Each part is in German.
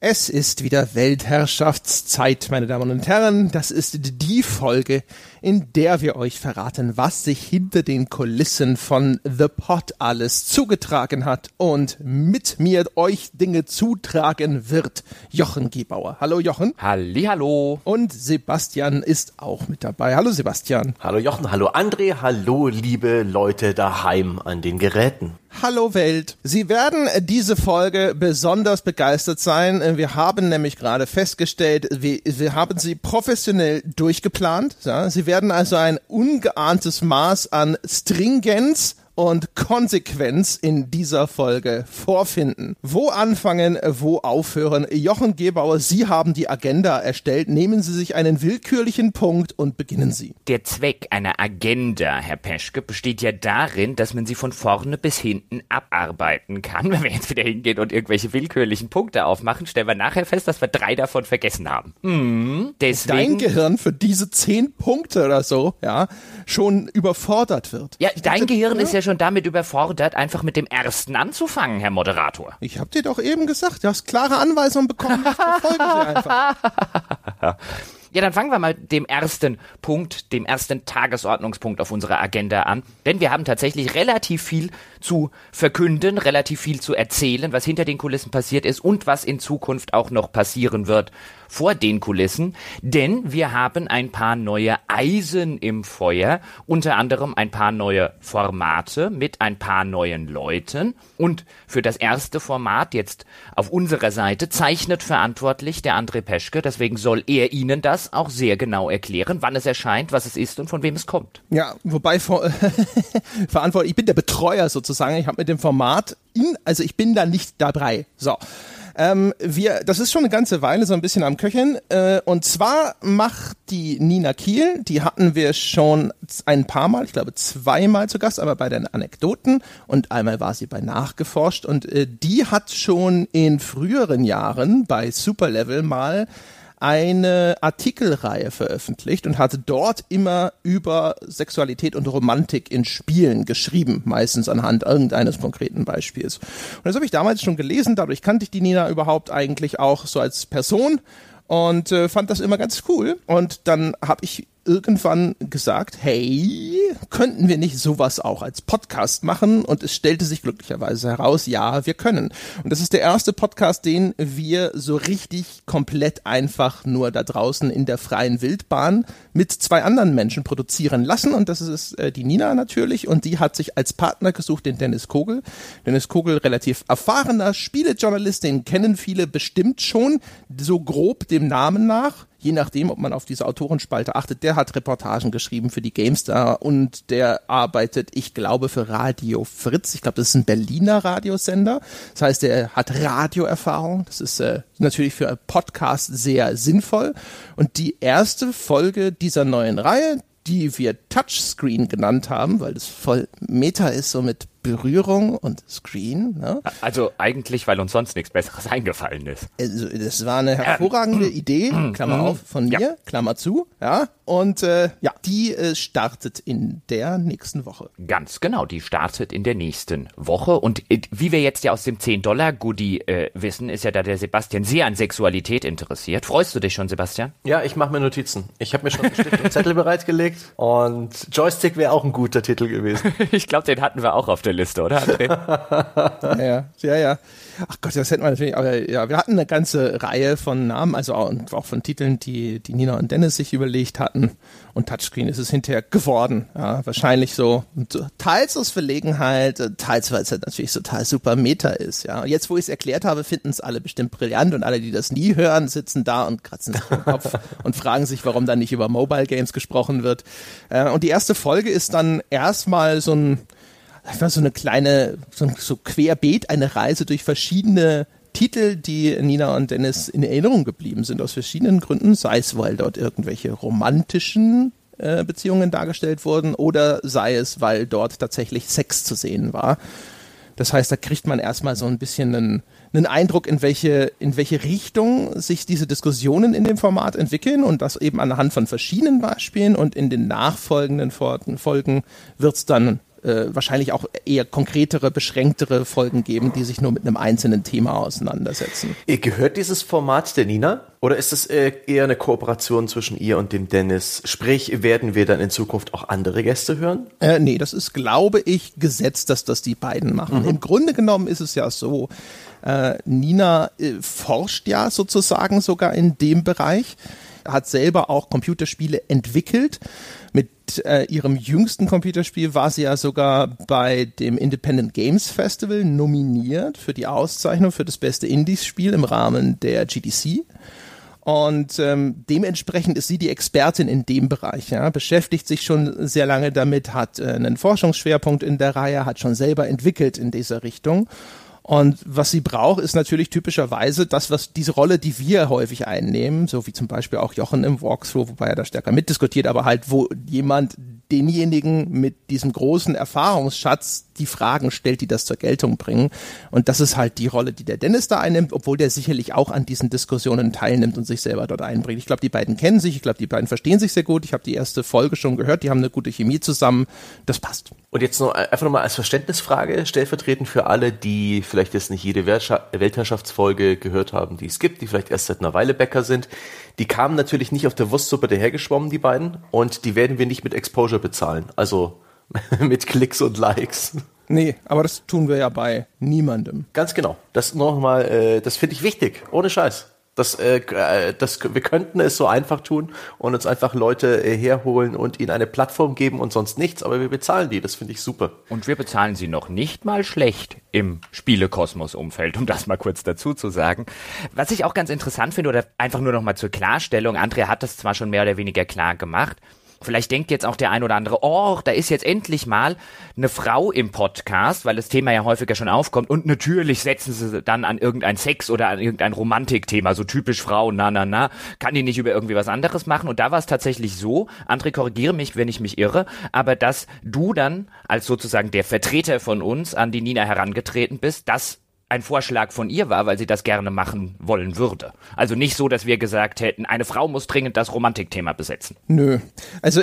Es ist wieder Weltherrschaftszeit, meine Damen und Herren. Das ist die Folge, in der wir euch verraten, was sich hinter den Kulissen von The Pot alles zugetragen hat und mit mir euch Dinge zutragen wird. Jochen Gebauer. Hallo Jochen. Hallihallo. Und Sebastian ist auch mit dabei. Hallo Sebastian. Hallo Jochen, hallo André, hallo liebe Leute daheim an den Geräten. Hallo Welt. Sie werden diese Folge besonders begeistert sein. Wir haben nämlich gerade festgestellt, wir, wir haben sie professionell durchgeplant. Ja, sie werden also ein ungeahntes Maß an Stringenz und Konsequenz in dieser Folge vorfinden. Wo anfangen, wo aufhören? Jochen Gebauer, Sie haben die Agenda erstellt. Nehmen Sie sich einen willkürlichen Punkt und beginnen Sie. Der Zweck einer Agenda, Herr Peschke, besteht ja darin, dass man sie von vorne bis hinten abarbeiten kann. Wenn wir jetzt wieder hingehen und irgendwelche willkürlichen Punkte aufmachen, stellen wir nachher fest, dass wir drei davon vergessen haben. Mhm. Deswegen, Dein Gehirn für diese zehn Punkte oder so, ja, schon überfordert wird. Ja, dein Gehirn ist ja schon schon damit überfordert, einfach mit dem ersten anzufangen, Herr Moderator. Ich hab dir doch eben gesagt, du hast klare Anweisungen bekommen. Verfolgen Sie einfach. Ja, dann fangen wir mal dem ersten Punkt, dem ersten Tagesordnungspunkt auf unserer Agenda an. Denn wir haben tatsächlich relativ viel zu verkünden, relativ viel zu erzählen, was hinter den Kulissen passiert ist und was in Zukunft auch noch passieren wird vor den Kulissen, denn wir haben ein paar neue Eisen im Feuer, unter anderem ein paar neue Formate mit ein paar neuen Leuten und für das erste Format jetzt auf unserer Seite zeichnet verantwortlich der André Peschke, deswegen soll er Ihnen das auch sehr genau erklären, wann es erscheint, was es ist und von wem es kommt. Ja, wobei verantwortlich, ich bin der Betreuer sozusagen, ich habe mit dem Format in, also ich bin da nicht dabei. So. Ähm, wir, das ist schon eine ganze Weile so ein bisschen am Köcheln. Äh, und zwar macht die Nina Kiel, die hatten wir schon ein paar Mal, ich glaube zweimal zu Gast, aber bei den Anekdoten und einmal war sie bei Nachgeforscht und äh, die hat schon in früheren Jahren bei Superlevel mal eine Artikelreihe veröffentlicht und hatte dort immer über Sexualität und Romantik in Spielen geschrieben, meistens anhand irgendeines konkreten Beispiels. Und das habe ich damals schon gelesen, dadurch kannte ich die Nina überhaupt eigentlich auch so als Person und äh, fand das immer ganz cool. Und dann habe ich irgendwann gesagt, hey, könnten wir nicht sowas auch als Podcast machen? Und es stellte sich glücklicherweise heraus, ja, wir können. Und das ist der erste Podcast, den wir so richtig komplett einfach nur da draußen in der freien Wildbahn mit zwei anderen Menschen produzieren lassen. Und das ist äh, die Nina natürlich. Und die hat sich als Partner gesucht den Dennis Kogel. Dennis Kogel, relativ erfahrener Spielejournalist, den kennen viele bestimmt schon, so grob dem Namen nach je nachdem, ob man auf diese Autorenspalte achtet, der hat Reportagen geschrieben für die GameStar und der arbeitet, ich glaube, für Radio Fritz. Ich glaube, das ist ein Berliner Radiosender. Das heißt, er hat Radioerfahrung. Das ist äh, natürlich für Podcast sehr sinnvoll. Und die erste Folge dieser neuen Reihe, die wir Touchscreen genannt haben, weil das voll Meta ist, so mit Berührung und Screen. Ne? Also eigentlich, weil uns sonst nichts Besseres eingefallen ist. Also, das war eine hervorragende äh, Idee, Klammer mhm. auf, von mir, ja. Klammer zu, ja. Und äh, ja, die äh, startet in der nächsten Woche. Ganz genau, die startet in der nächsten Woche. Und äh, wie wir jetzt ja aus dem 10-Dollar-Goodie äh, wissen, ist ja da der Sebastian sehr an Sexualität interessiert. Freust du dich schon, Sebastian? Ja, ich mache mir Notizen. Ich habe mir schon Stift und Zettel bereitgelegt und Joystick wäre auch ein guter Titel gewesen. ich glaube, den hatten wir auch auf der Liste, oder André? ja, ja, ja. Ach Gott, das hätten wir natürlich, aber ja, wir hatten eine ganze Reihe von Namen, also auch, auch von Titeln, die, die Nina und Dennis sich überlegt hatten. Und Touchscreen ist es hinterher geworden. Ja, wahrscheinlich so, teils aus Verlegenheit, teils weil es halt natürlich total super Meta ist. Ja, und jetzt, wo ich es erklärt habe, finden es alle bestimmt brillant und alle, die das nie hören, sitzen da und kratzen sich den Kopf und fragen sich, warum da nicht über Mobile Games gesprochen wird. Äh, und die erste Folge ist dann erstmal so ein, einfach so eine kleine, so, so querbeet, eine Reise durch verschiedene Titel, die Nina und Dennis in Erinnerung geblieben sind, aus verschiedenen Gründen, sei es, weil dort irgendwelche romantischen äh, Beziehungen dargestellt wurden oder sei es, weil dort tatsächlich Sex zu sehen war. Das heißt, da kriegt man erstmal so ein bisschen einen, einen Eindruck, in welche, in welche Richtung sich diese Diskussionen in dem Format entwickeln und das eben anhand von verschiedenen Beispielen und in den nachfolgenden Folgen wird es dann äh, wahrscheinlich auch eher konkretere, beschränktere Folgen geben, die sich nur mit einem einzelnen Thema auseinandersetzen. Gehört dieses Format der Nina? Oder ist es äh, eher eine Kooperation zwischen ihr und dem Dennis? Sprich, werden wir dann in Zukunft auch andere Gäste hören? Äh, nee, das ist, glaube ich, gesetzt, dass das die beiden machen. Mhm. Im Grunde genommen ist es ja so, äh, Nina äh, forscht ja sozusagen sogar in dem Bereich, hat selber auch Computerspiele entwickelt. Mit äh, ihrem jüngsten Computerspiel war sie ja sogar bei dem Independent Games Festival nominiert für die Auszeichnung für das beste Indies-Spiel im Rahmen der GDC. Und ähm, dementsprechend ist sie die Expertin in dem Bereich, ja, beschäftigt sich schon sehr lange damit, hat äh, einen Forschungsschwerpunkt in der Reihe, hat schon selber entwickelt in dieser Richung. Und was sie braucht, ist natürlich typischerweise das, was diese Rolle, die wir häufig einnehmen, so wie zum Beispiel auch Jochen im Walkthrough, wobei er da stärker mitdiskutiert, aber halt, wo jemand denjenigen mit diesem großen Erfahrungsschatz die Fragen stellt, die das zur Geltung bringen. Und das ist halt die Rolle, die der Dennis da einnimmt, obwohl der sicherlich auch an diesen Diskussionen teilnimmt und sich selber dort einbringt. Ich glaube, die beiden kennen sich, ich glaube, die beiden verstehen sich sehr gut. Ich habe die erste Folge schon gehört, die haben eine gute Chemie zusammen. Das passt. Und jetzt noch einfach nochmal als Verständnisfrage, stellvertretend für alle, die vielleicht jetzt nicht jede Weltherrschaftsfolge gehört haben, die es gibt, die vielleicht erst seit einer Weile Bäcker sind. Die kamen natürlich nicht auf der Wurstsuppe dahergeschwommen, die beiden, und die werden wir nicht mit Exposure bezahlen. Also mit Klicks und Likes. Nee, aber das tun wir ja bei niemandem. Ganz genau. Das nochmal, äh, das finde ich wichtig. Ohne Scheiß. Das, äh, äh, das, wir könnten es so einfach tun und uns einfach Leute äh, herholen und ihnen eine Plattform geben und sonst nichts, aber wir bezahlen die. Das finde ich super. Und wir bezahlen sie noch nicht mal schlecht im Spielekosmos-Umfeld, um das mal kurz dazu zu sagen. Was ich auch ganz interessant finde, oder einfach nur noch mal zur Klarstellung, Andrea hat das zwar schon mehr oder weniger klar gemacht, Vielleicht denkt jetzt auch der ein oder andere, oh, da ist jetzt endlich mal eine Frau im Podcast, weil das Thema ja häufiger schon aufkommt. Und natürlich setzen sie dann an irgendein Sex oder an irgendein Romantikthema, so typisch Frau, na, na, na. Kann die nicht über irgendwie was anderes machen? Und da war es tatsächlich so, André, korrigiere mich, wenn ich mich irre, aber dass du dann als sozusagen der Vertreter von uns an die Nina herangetreten bist, dass ein Vorschlag von ihr war, weil sie das gerne machen wollen würde. Also nicht so, dass wir gesagt hätten, eine Frau muss dringend das Romantikthema besetzen. Nö. Also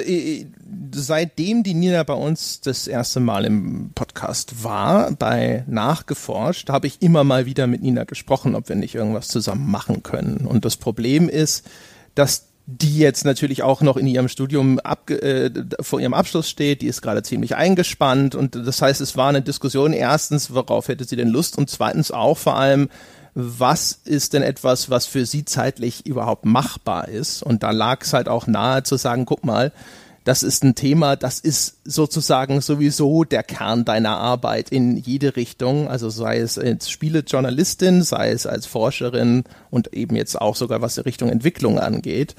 seitdem die Nina bei uns das erste Mal im Podcast war, bei Nachgeforscht, habe ich immer mal wieder mit Nina gesprochen, ob wir nicht irgendwas zusammen machen können. Und das Problem ist, dass die jetzt natürlich auch noch in ihrem Studium ab, äh, vor ihrem Abschluss steht, die ist gerade ziemlich eingespannt. Und das heißt, es war eine Diskussion erstens, worauf hätte sie denn Lust? Und zweitens auch vor allem, was ist denn etwas, was für sie zeitlich überhaupt machbar ist? Und da lag es halt auch nahe zu sagen, guck mal, das ist ein Thema, das ist sozusagen sowieso der Kern deiner Arbeit in jede Richtung. Also sei es als Spielejournalistin, sei es als Forscherin und eben jetzt auch sogar was die Richtung Entwicklung angeht.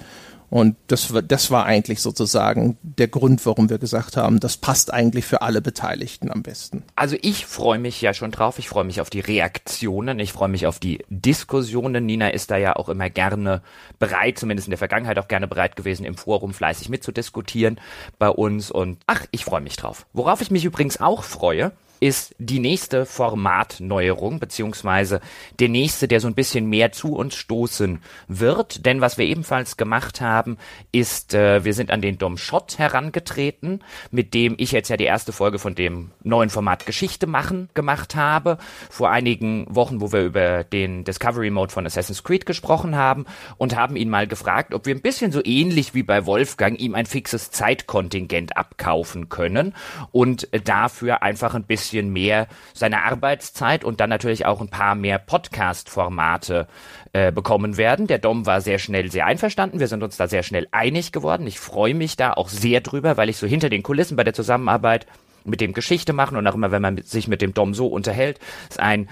Und das, das war eigentlich sozusagen der Grund, warum wir gesagt haben, das passt eigentlich für alle Beteiligten am besten. Also ich freue mich ja schon drauf. Ich freue mich auf die Reaktionen. Ich freue mich auf die Diskussionen. Nina ist da ja auch immer gerne bereit, zumindest in der Vergangenheit auch gerne bereit gewesen, im Forum fleißig mitzudiskutieren bei uns. Und ach, ich freue mich drauf. Worauf ich mich übrigens auch freue, ist die nächste Formatneuerung, beziehungsweise der nächste, der so ein bisschen mehr zu uns stoßen wird. Denn was wir ebenfalls gemacht haben, ist, äh, wir sind an den Dom Schott herangetreten, mit dem ich jetzt ja die erste Folge von dem neuen Format Geschichte machen gemacht habe. Vor einigen Wochen, wo wir über den Discovery Mode von Assassin's Creed gesprochen haben und haben ihn mal gefragt, ob wir ein bisschen so ähnlich wie bei Wolfgang ihm ein fixes Zeitkontingent abkaufen können und dafür einfach ein bisschen bisschen mehr seine Arbeitszeit und dann natürlich auch ein paar mehr Podcast-Formate äh, bekommen werden. Der Dom war sehr schnell sehr einverstanden. Wir sind uns da sehr schnell einig geworden. Ich freue mich da auch sehr drüber, weil ich so hinter den Kulissen bei der Zusammenarbeit mit dem Geschichte machen und auch immer, wenn man sich mit dem Dom so unterhält, ist ein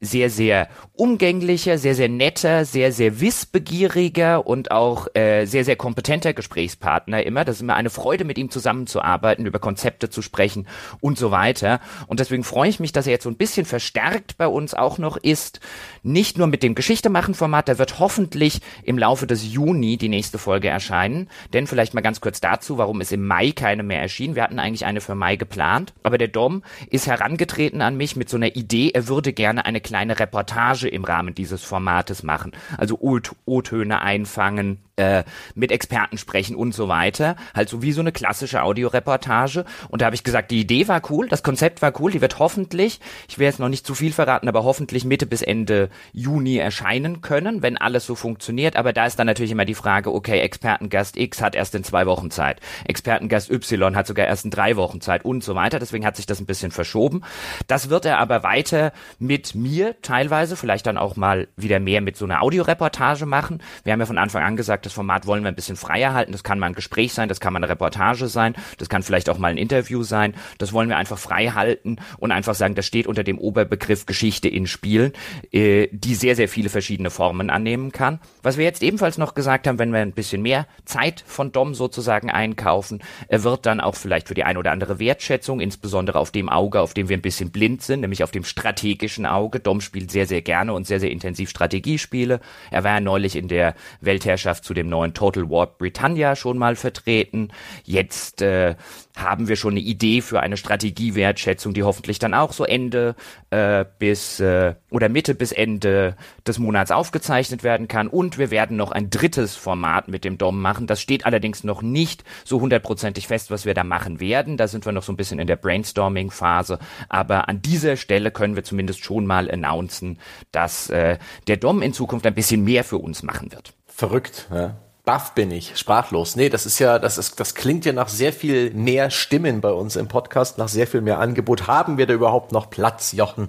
sehr, sehr umgänglicher, sehr, sehr netter, sehr, sehr wissbegieriger und auch äh, sehr, sehr kompetenter Gesprächspartner immer. Das ist immer eine Freude, mit ihm zusammenzuarbeiten, über Konzepte zu sprechen und so weiter. Und deswegen freue ich mich, dass er jetzt so ein bisschen verstärkt bei uns auch noch ist. Nicht nur mit dem Geschichte-machen-Format, da wird hoffentlich im Laufe des Juni die nächste Folge erscheinen. Denn vielleicht mal ganz kurz dazu, warum ist im Mai keine mehr erschienen. Wir hatten eigentlich eine für Mai geplant. Aber der Dom ist herangetreten an mich mit so einer Idee, er würde gerne eine kleine Reportage im Rahmen dieses Formates machen. Also O-Töne einfangen, äh, mit Experten sprechen und so weiter. Halt so wie so eine klassische Audioreportage. Und da habe ich gesagt, die Idee war cool, das Konzept war cool, die wird hoffentlich, ich will jetzt noch nicht zu viel verraten, aber hoffentlich Mitte bis Ende Juni erscheinen können, wenn alles so funktioniert. Aber da ist dann natürlich immer die Frage, okay, Expertengast X hat erst in zwei Wochen Zeit, Expertengast Y hat sogar erst in drei Wochen Zeit und so weiter. Deswegen hat sich das ein bisschen verschoben. Das wird er aber weiter mit mir teilweise, vielleicht dann auch mal wieder mehr mit so einer Audioreportage machen. Wir haben ja von Anfang an gesagt, das Format wollen wir ein bisschen freier halten. Das kann mal ein Gespräch sein, das kann mal eine Reportage sein, das kann vielleicht auch mal ein Interview sein. Das wollen wir einfach frei halten und einfach sagen, das steht unter dem Oberbegriff Geschichte in Spielen, äh, die sehr, sehr viele verschiedene Formen annehmen kann. Was wir jetzt ebenfalls noch gesagt haben, wenn wir ein bisschen mehr Zeit von Dom sozusagen einkaufen, er wird dann auch vielleicht für die ein oder andere Wertschätzung, insbesondere auf dem Auge, auf dem wir ein bisschen blind sind, nämlich auf dem strategischen Auge. Dom spielt sehr, sehr gerne und sehr, sehr intensiv Strategiespiele. Er war ja neulich in der Weltherrschaft zu dem neuen Total War Britannia schon mal vertreten. Jetzt äh, haben wir schon eine Idee für eine Strategiewertschätzung, die hoffentlich dann auch so Ende äh, bis äh, oder Mitte bis Ende des Monats aufgezeichnet werden kann. Und wir werden noch ein drittes Format mit dem Dom machen. Das steht allerdings noch nicht so hundertprozentig fest, was wir da machen werden. Da sind wir noch so ein bisschen in der Brainstorming-Phase. Aber an dieser Stelle können wir zumindest schon mal announcen, dass äh, der Dom in Zukunft ein bisschen mehr für uns machen wird. Verrückt, ja. Baff bin ich, sprachlos. Nee, das ist ja, das ist, das klingt ja nach sehr viel mehr Stimmen bei uns im Podcast, nach sehr viel mehr Angebot. Haben wir da überhaupt noch Platz, Jochen?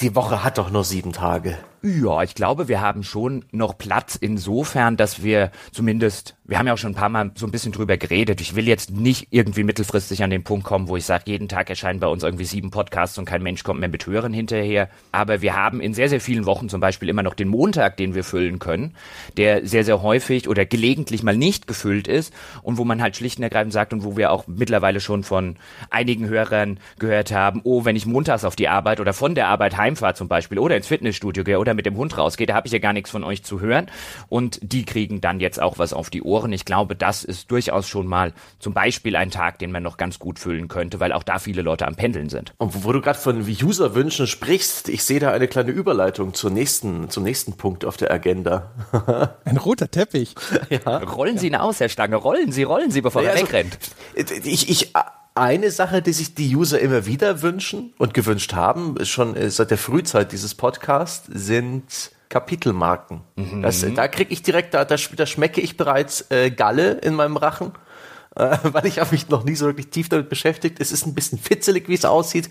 Die Woche hat doch nur sieben Tage. Ja, ich glaube, wir haben schon noch Platz insofern, dass wir zumindest, wir haben ja auch schon ein paar Mal so ein bisschen drüber geredet. Ich will jetzt nicht irgendwie mittelfristig an den Punkt kommen, wo ich sage, jeden Tag erscheinen bei uns irgendwie sieben Podcasts und kein Mensch kommt mehr mit Hören hinterher. Aber wir haben in sehr, sehr vielen Wochen zum Beispiel immer noch den Montag, den wir füllen können, der sehr, sehr häufig oder gelegentlich mal nicht gefüllt ist und wo man halt schlicht und ergreifend sagt und wo wir auch mittlerweile schon von einigen Hörern gehört haben, oh, wenn ich montags auf die Arbeit oder von der Arbeit heimfahre zum Beispiel oder ins Fitnessstudio gehe oder oder mit dem Hund rausgeht, da habe ich ja gar nichts von euch zu hören. Und die kriegen dann jetzt auch was auf die Ohren. Ich glaube, das ist durchaus schon mal zum Beispiel ein Tag, den man noch ganz gut füllen könnte, weil auch da viele Leute am Pendeln sind. Und wo du gerade von User-Wünschen sprichst, ich sehe da eine kleine Überleitung zur nächsten, zum nächsten Punkt auf der Agenda. ein roter Teppich. Ja. Rollen Sie ihn aus, Herr Stange. Rollen Sie, rollen Sie, bevor ja, er also, wegrennt. Ich, ich, eine Sache, die sich die User immer wieder wünschen und gewünscht haben, ist schon äh, seit der Frühzeit dieses Podcasts, sind Kapitelmarken. Mhm. Das, da kriege ich direkt, da, da, da schmecke ich bereits äh, Galle in meinem Rachen äh, weil ich habe mich noch nie so wirklich tief damit beschäftigt. Es ist ein bisschen fitzelig, wie es aussieht,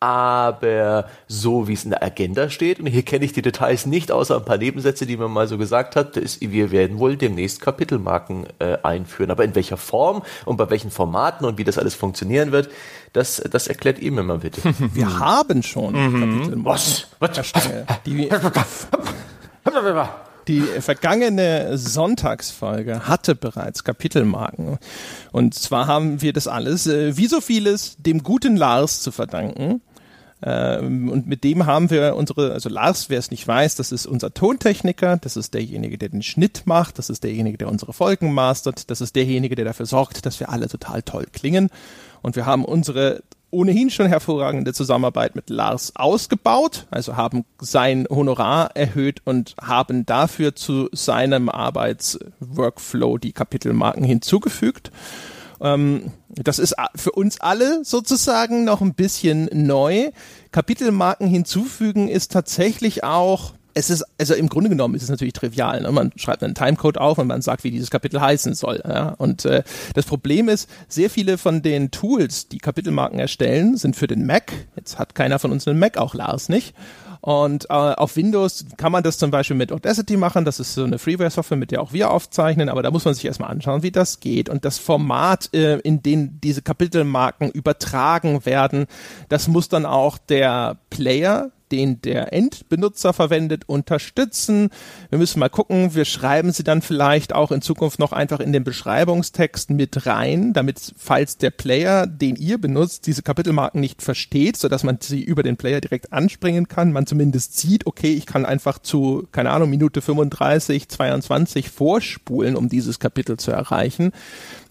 aber so wie es in der Agenda steht, und hier kenne ich die Details nicht, außer ein paar Nebensätze, die man mal so gesagt hat, ist, wir werden wohl demnächst Kapitelmarken äh, einführen. Aber in welcher Form und bei welchen Formaten und wie das alles funktionieren wird, das, das erklärt ihr mir mal bitte. Wir haben schon mhm. Kapitelmarken. Was? Was? Die, Die vergangene Sonntagsfolge hatte bereits Kapitelmarken. Und zwar haben wir das alles, äh, wie so vieles, dem guten Lars zu verdanken. Ähm, und mit dem haben wir unsere, also Lars, wer es nicht weiß, das ist unser Tontechniker, das ist derjenige, der den Schnitt macht, das ist derjenige, der unsere Folgen mastert, das ist derjenige, der dafür sorgt, dass wir alle total toll klingen. Und wir haben unsere ohnehin schon hervorragende Zusammenarbeit mit Lars ausgebaut, also haben sein Honorar erhöht und haben dafür zu seinem Arbeitsworkflow die Kapitelmarken hinzugefügt. Ähm, das ist für uns alle sozusagen noch ein bisschen neu. Kapitelmarken hinzufügen ist tatsächlich auch es ist, also im Grunde genommen ist es natürlich trivial. Ne? Man schreibt einen Timecode auf und man sagt, wie dieses Kapitel heißen soll. Ja? Und äh, das Problem ist, sehr viele von den Tools, die Kapitelmarken erstellen, sind für den Mac. Jetzt hat keiner von uns einen Mac, auch Lars nicht. Und äh, auf Windows kann man das zum Beispiel mit Audacity machen. Das ist so eine Freeware-Software, mit der auch wir aufzeichnen. Aber da muss man sich erstmal anschauen, wie das geht. Und das Format, äh, in dem diese Kapitelmarken übertragen werden, das muss dann auch der Player den der Endbenutzer verwendet, unterstützen. Wir müssen mal gucken, wir schreiben sie dann vielleicht auch in Zukunft noch einfach in den Beschreibungstext mit rein, damit, falls der Player, den ihr benutzt, diese Kapitelmarken nicht versteht, sodass man sie über den Player direkt anspringen kann, man zumindest sieht, okay, ich kann einfach zu, keine Ahnung, Minute 35, 22 vorspulen, um dieses Kapitel zu erreichen.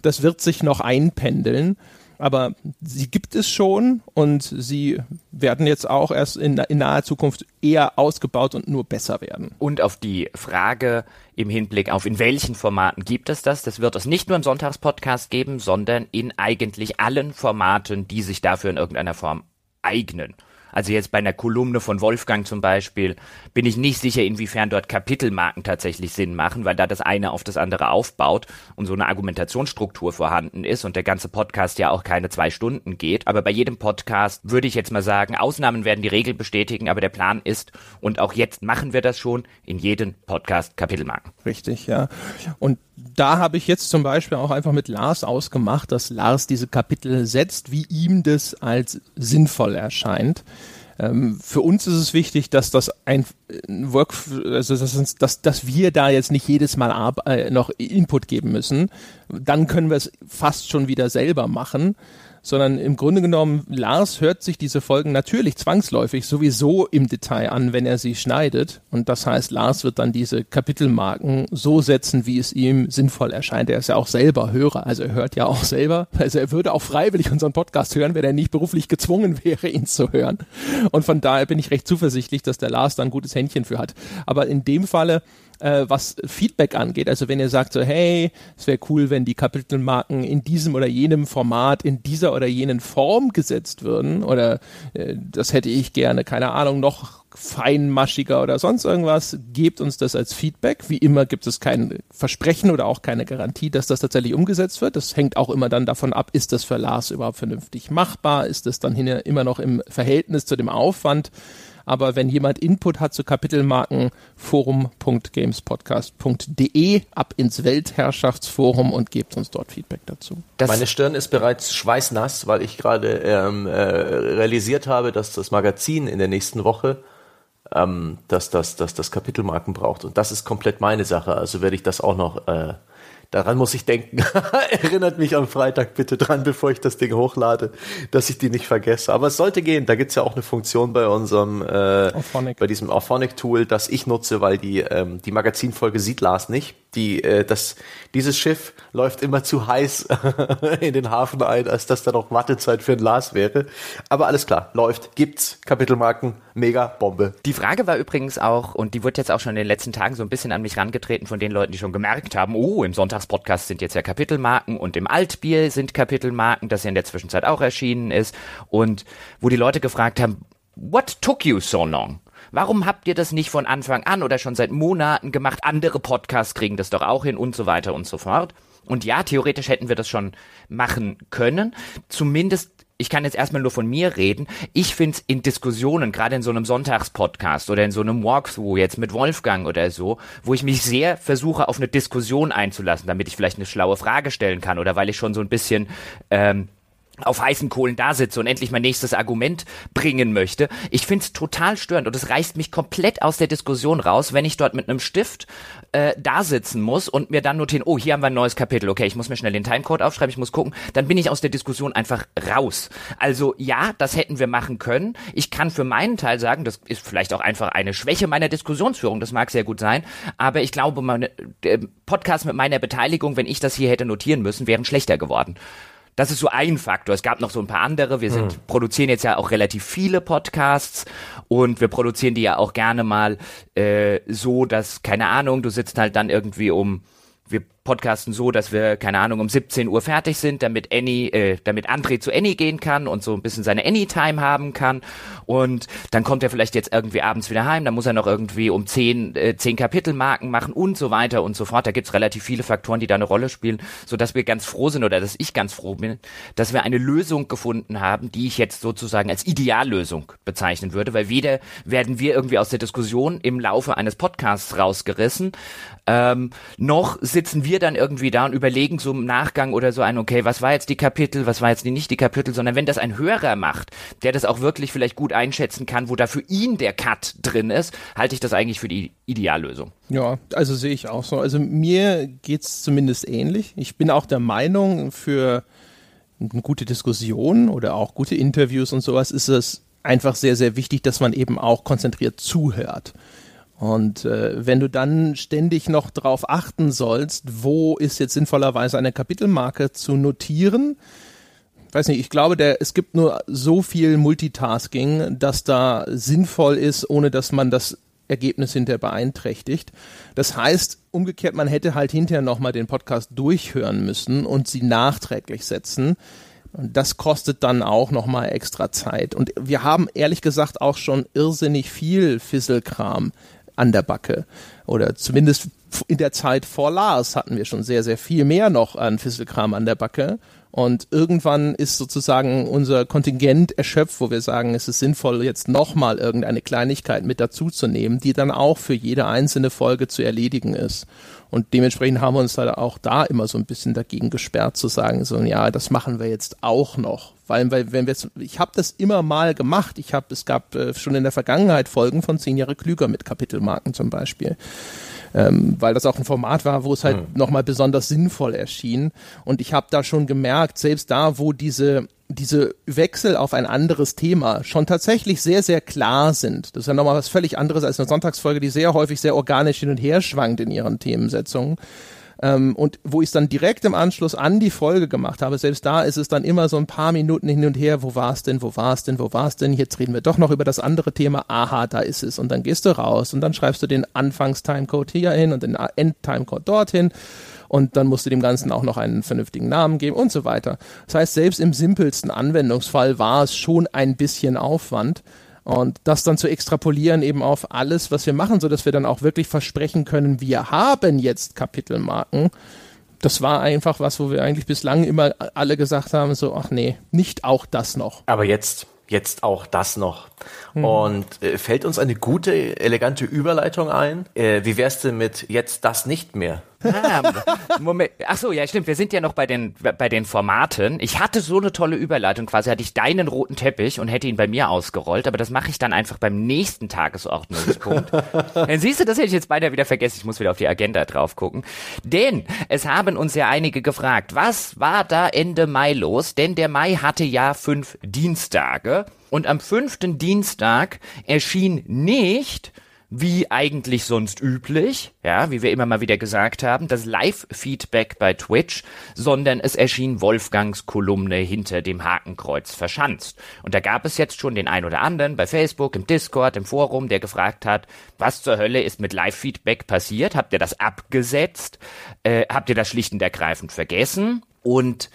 Das wird sich noch einpendeln. Aber sie gibt es schon und sie werden jetzt auch erst in, in naher Zukunft eher ausgebaut und nur besser werden. Und auf die Frage im Hinblick auf, in welchen Formaten gibt es das, das wird es nicht nur im Sonntagspodcast geben, sondern in eigentlich allen Formaten, die sich dafür in irgendeiner Form eignen. Also jetzt bei einer Kolumne von Wolfgang zum Beispiel bin ich nicht sicher, inwiefern dort Kapitelmarken tatsächlich Sinn machen, weil da das eine auf das andere aufbaut und so eine Argumentationsstruktur vorhanden ist und der ganze Podcast ja auch keine zwei Stunden geht. Aber bei jedem Podcast würde ich jetzt mal sagen, Ausnahmen werden die Regel bestätigen, aber der Plan ist, und auch jetzt machen wir das schon, in jedem Podcast Kapitelmarken. Richtig, ja. Und da habe ich jetzt zum Beispiel auch einfach mit Lars ausgemacht, dass Lars diese Kapitel setzt, wie ihm das als sinnvoll erscheint. Ähm, für uns ist es wichtig, dass das ein Work, also dass, dass, dass wir da jetzt nicht jedes Mal ab, äh, noch Input geben müssen. Dann können wir es fast schon wieder selber machen sondern im Grunde genommen, Lars hört sich diese Folgen natürlich zwangsläufig sowieso im Detail an, wenn er sie schneidet. Und das heißt, Lars wird dann diese Kapitelmarken so setzen, wie es ihm sinnvoll erscheint. Er ist ja auch selber Hörer, also er hört ja auch selber. Also er würde auch freiwillig unseren Podcast hören, wenn er nicht beruflich gezwungen wäre, ihn zu hören. Und von daher bin ich recht zuversichtlich, dass der Lars da ein gutes Händchen für hat. Aber in dem Falle äh, was Feedback angeht. Also wenn ihr sagt so, hey, es wäre cool, wenn die Kapitelmarken in diesem oder jenem Format, in dieser oder jenen Form gesetzt würden oder äh, das hätte ich gerne, keine Ahnung, noch feinmaschiger oder sonst irgendwas, gebt uns das als Feedback. Wie immer gibt es kein Versprechen oder auch keine Garantie, dass das tatsächlich umgesetzt wird. Das hängt auch immer dann davon ab, ist das für Lars überhaupt vernünftig machbar? Ist das dann immer noch im Verhältnis zu dem Aufwand? Aber wenn jemand Input hat zu Kapitelmarken, forum.gamespodcast.de, ab ins Weltherrschaftsforum und gebt uns dort Feedback dazu. Das Meine Stirn ist bereits schweißnass, weil ich gerade ähm, äh, realisiert habe, dass das Magazin in der nächsten Woche ähm, dass das, dass das Kapitelmarken braucht. Und das ist komplett meine Sache. Also werde ich das auch noch äh, Daran muss ich denken. Erinnert mich am Freitag bitte dran, bevor ich das Ding hochlade, dass ich die nicht vergesse. Aber es sollte gehen. Da gibt's ja auch eine Funktion bei unserem, äh, bei diesem Auphonic-Tool, das ich nutze, weil die, ähm, die Magazinfolge sieht Lars nicht die, äh, das, dieses Schiff läuft immer zu heiß in den Hafen ein, als dass da noch Wartezeit für ein Lars wäre. Aber alles klar, läuft, gibt's, Kapitelmarken, mega Bombe. Die Frage war übrigens auch, und die wird jetzt auch schon in den letzten Tagen so ein bisschen an mich rangetreten von den Leuten, die schon gemerkt haben, oh, im Sonntagspodcast sind jetzt ja Kapitelmarken und im Altbier sind Kapitelmarken, das ja in der Zwischenzeit auch erschienen ist. Und wo die Leute gefragt haben, what took you so long? Warum habt ihr das nicht von Anfang an oder schon seit Monaten gemacht? Andere Podcasts kriegen das doch auch hin und so weiter und so fort. Und ja, theoretisch hätten wir das schon machen können. Zumindest ich kann jetzt erstmal nur von mir reden. Ich finde es in Diskussionen, gerade in so einem Sonntagspodcast oder in so einem Walkthrough jetzt mit Wolfgang oder so, wo ich mich sehr versuche, auf eine Diskussion einzulassen, damit ich vielleicht eine schlaue Frage stellen kann oder weil ich schon so ein bisschen ähm, auf heißen Kohlen da sitze und endlich mein nächstes Argument bringen möchte. Ich finde es total störend und es reißt mich komplett aus der Diskussion raus, wenn ich dort mit einem Stift äh, da sitzen muss und mir dann notieren, oh, hier haben wir ein neues Kapitel, okay, ich muss mir schnell den Timecode aufschreiben, ich muss gucken, dann bin ich aus der Diskussion einfach raus. Also ja, das hätten wir machen können. Ich kann für meinen Teil sagen, das ist vielleicht auch einfach eine Schwäche meiner Diskussionsführung, das mag sehr gut sein, aber ich glaube, meine, der Podcast mit meiner Beteiligung, wenn ich das hier hätte notieren müssen, wären schlechter geworden. Das ist so ein Faktor. Es gab noch so ein paar andere. Wir sind, mhm. produzieren jetzt ja auch relativ viele Podcasts und wir produzieren die ja auch gerne mal äh, so, dass, keine Ahnung, du sitzt halt dann irgendwie um wir podcasten so, dass wir, keine Ahnung, um 17 Uhr fertig sind, damit Annie, äh, damit André zu Annie gehen kann und so ein bisschen seine Annie-Time haben kann. Und dann kommt er vielleicht jetzt irgendwie abends wieder heim, dann muss er noch irgendwie um 10, äh, 10 Kapitelmarken machen und so weiter und so fort. Da gibt's relativ viele Faktoren, die da eine Rolle spielen, so dass wir ganz froh sind oder dass ich ganz froh bin, dass wir eine Lösung gefunden haben, die ich jetzt sozusagen als Ideallösung bezeichnen würde, weil weder werden wir irgendwie aus der Diskussion im Laufe eines Podcasts rausgerissen, ähm, noch sitzen wir dann irgendwie da und überlegen so im Nachgang oder so ein, okay, was war jetzt die Kapitel, was war jetzt die nicht die Kapitel, sondern wenn das ein Hörer macht, der das auch wirklich vielleicht gut einschätzen kann, wo da für ihn der Cut drin ist, halte ich das eigentlich für die Ideallösung. Ja, also sehe ich auch so. Also mir geht's zumindest ähnlich. Ich bin auch der Meinung, für eine gute Diskussion oder auch gute Interviews und sowas ist es einfach sehr, sehr wichtig, dass man eben auch konzentriert zuhört. Und äh, wenn du dann ständig noch darauf achten sollst, wo ist jetzt sinnvollerweise eine Kapitelmarke zu notieren, weiß nicht, ich glaube, der, es gibt nur so viel Multitasking, dass da sinnvoll ist, ohne dass man das Ergebnis hinterher beeinträchtigt. Das heißt, umgekehrt, man hätte halt hinterher nochmal den Podcast durchhören müssen und sie nachträglich setzen. Und das kostet dann auch nochmal extra Zeit. Und wir haben ehrlich gesagt auch schon irrsinnig viel Fisselkram an der Backe. Oder zumindest in der Zeit vor Lars hatten wir schon sehr, sehr viel mehr noch an Fisselkram an der Backe. Und irgendwann ist sozusagen unser Kontingent erschöpft, wo wir sagen, es ist sinnvoll, jetzt nochmal irgendeine Kleinigkeit mit dazuzunehmen, die dann auch für jede einzelne Folge zu erledigen ist. Und dementsprechend haben wir uns da auch da immer so ein bisschen dagegen gesperrt zu sagen, so ja, das machen wir jetzt auch noch, weil, weil wenn wir jetzt, ich habe das immer mal gemacht. Ich habe, es gab äh, schon in der Vergangenheit Folgen von zehn Jahre klüger mit Kapitelmarken zum Beispiel ähm, weil das auch ein Format war, wo es halt mhm. nochmal besonders sinnvoll erschien. Und ich habe da schon gemerkt, selbst da, wo diese diese Wechsel auf ein anderes Thema schon tatsächlich sehr, sehr klar sind. Das ist ja nochmal was völlig anderes als eine Sonntagsfolge, die sehr häufig sehr organisch hin und her schwankt in ihren Themensetzungen. Ähm, und wo ich es dann direkt im Anschluss an die Folge gemacht habe, selbst da ist es dann immer so ein paar Minuten hin und her, wo war es denn, wo war es denn, wo war es denn, jetzt reden wir doch noch über das andere Thema, aha, da ist es. Und dann gehst du raus und dann schreibst du den Anfangs-Timecode hier hin und den End-Timecode dorthin und dann musst du dem Ganzen auch noch einen vernünftigen Namen geben und so weiter. Das heißt, selbst im simpelsten Anwendungsfall war es schon ein bisschen Aufwand. Und das dann zu extrapolieren eben auf alles, was wir machen, so dass wir dann auch wirklich versprechen können, wir haben jetzt Kapitelmarken. Das war einfach was, wo wir eigentlich bislang immer alle gesagt haben, so, ach nee, nicht auch das noch. Aber jetzt, jetzt auch das noch. Mhm. Und äh, fällt uns eine gute, elegante Überleitung ein? Äh, wie wär's denn mit jetzt das nicht mehr? Ah, Moment. Ach so, ja, stimmt. Wir sind ja noch bei den, bei den Formaten. Ich hatte so eine tolle Überleitung. Quasi hatte ich deinen roten Teppich und hätte ihn bei mir ausgerollt. Aber das mache ich dann einfach beim nächsten Tagesordnungspunkt. dann siehst du, das hätte ich jetzt beinahe wieder vergessen. Ich muss wieder auf die Agenda drauf gucken. Denn es haben uns ja einige gefragt, was war da Ende Mai los? Denn der Mai hatte ja fünf Dienstage. Und am fünften Dienstag erschien nicht wie eigentlich sonst üblich, ja, wie wir immer mal wieder gesagt haben, das Live-Feedback bei Twitch, sondern es erschien Wolfgangs Kolumne hinter dem Hakenkreuz verschanzt. Und da gab es jetzt schon den ein oder anderen bei Facebook, im Discord, im Forum, der gefragt hat, was zur Hölle ist mit Live-Feedback passiert? Habt ihr das abgesetzt? Äh, habt ihr das schlicht und ergreifend vergessen? Und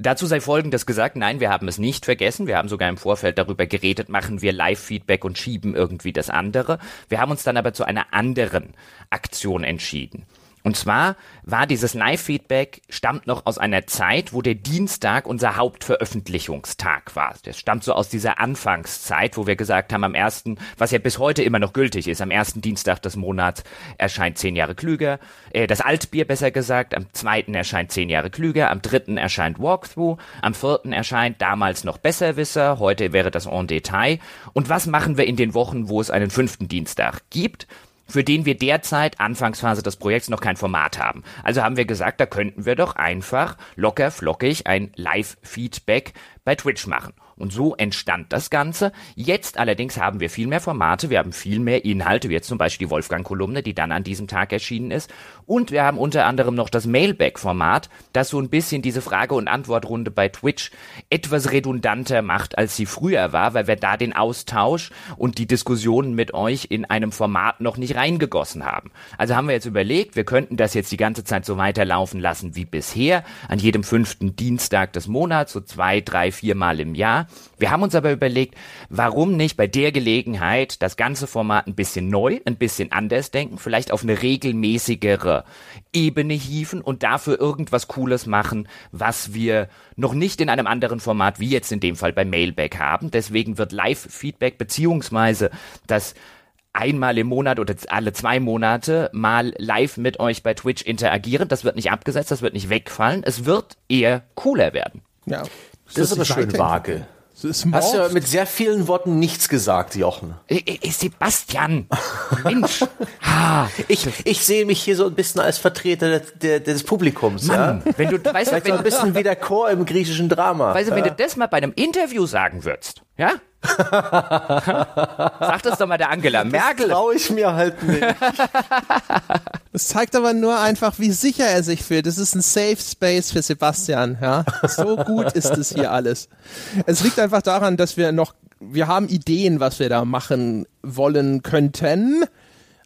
Dazu sei Folgendes gesagt, nein, wir haben es nicht vergessen. Wir haben sogar im Vorfeld darüber geredet, machen wir Live-Feedback und schieben irgendwie das andere. Wir haben uns dann aber zu einer anderen Aktion entschieden. Und zwar war dieses Live-Feedback, stammt noch aus einer Zeit, wo der Dienstag unser Hauptveröffentlichungstag war. Das stammt so aus dieser Anfangszeit, wo wir gesagt haben, am ersten, was ja bis heute immer noch gültig ist, am ersten Dienstag des Monats erscheint zehn Jahre klüger, äh, das Altbier besser gesagt, am zweiten erscheint zehn Jahre klüger, am dritten erscheint Walkthrough, am vierten erscheint damals noch Besserwisser, heute wäre das en Detail. Und was machen wir in den Wochen, wo es einen fünften Dienstag gibt? Für den wir derzeit Anfangsphase des Projekts noch kein Format haben. Also haben wir gesagt, da könnten wir doch einfach locker flockig ein Live-Feedback bei Twitch machen. Und so entstand das Ganze. Jetzt allerdings haben wir viel mehr Formate, wir haben viel mehr Inhalte, wie jetzt zum Beispiel die Wolfgang-Kolumne, die dann an diesem Tag erschienen ist. Und wir haben unter anderem noch das Mailback-Format, das so ein bisschen diese Frage- und Antwortrunde bei Twitch etwas redundanter macht, als sie früher war, weil wir da den Austausch und die Diskussionen mit euch in einem Format noch nicht reingegossen haben. Also haben wir jetzt überlegt, wir könnten das jetzt die ganze Zeit so weiterlaufen lassen wie bisher, an jedem fünften Dienstag des Monats, so zwei, drei, vier Mal im Jahr. Wir haben uns aber überlegt, warum nicht bei der Gelegenheit das ganze Format ein bisschen neu, ein bisschen anders denken, vielleicht auf eine regelmäßigere Ebene hieven und dafür irgendwas Cooles machen, was wir noch nicht in einem anderen Format wie jetzt in dem Fall bei Mailback haben. Deswegen wird Live-Feedback beziehungsweise das einmal im Monat oder alle zwei Monate mal live mit euch bei Twitch interagieren. Das wird nicht abgesetzt, das wird nicht wegfallen. Es wird eher cooler werden. Ja. Das, das ist aber schön vage. Hast du mit sehr vielen Worten nichts gesagt, Jochen. Sebastian, Mensch. ich, ich sehe mich hier so ein bisschen als Vertreter des, des Publikums. Mann, ja? wenn du, weißt du, wenn, so ein bisschen wie der Chor im griechischen Drama. Weißt du, wenn du das mal bei einem Interview sagen würdest, ja? Sag das doch mal der Angela Merkel. Das traue ich mir halt nicht. Das zeigt aber nur einfach, wie sicher er sich fühlt. Das ist ein Safe Space für Sebastian, ja. So gut ist es hier alles. Es liegt einfach daran, dass wir noch, wir haben Ideen, was wir da machen wollen könnten,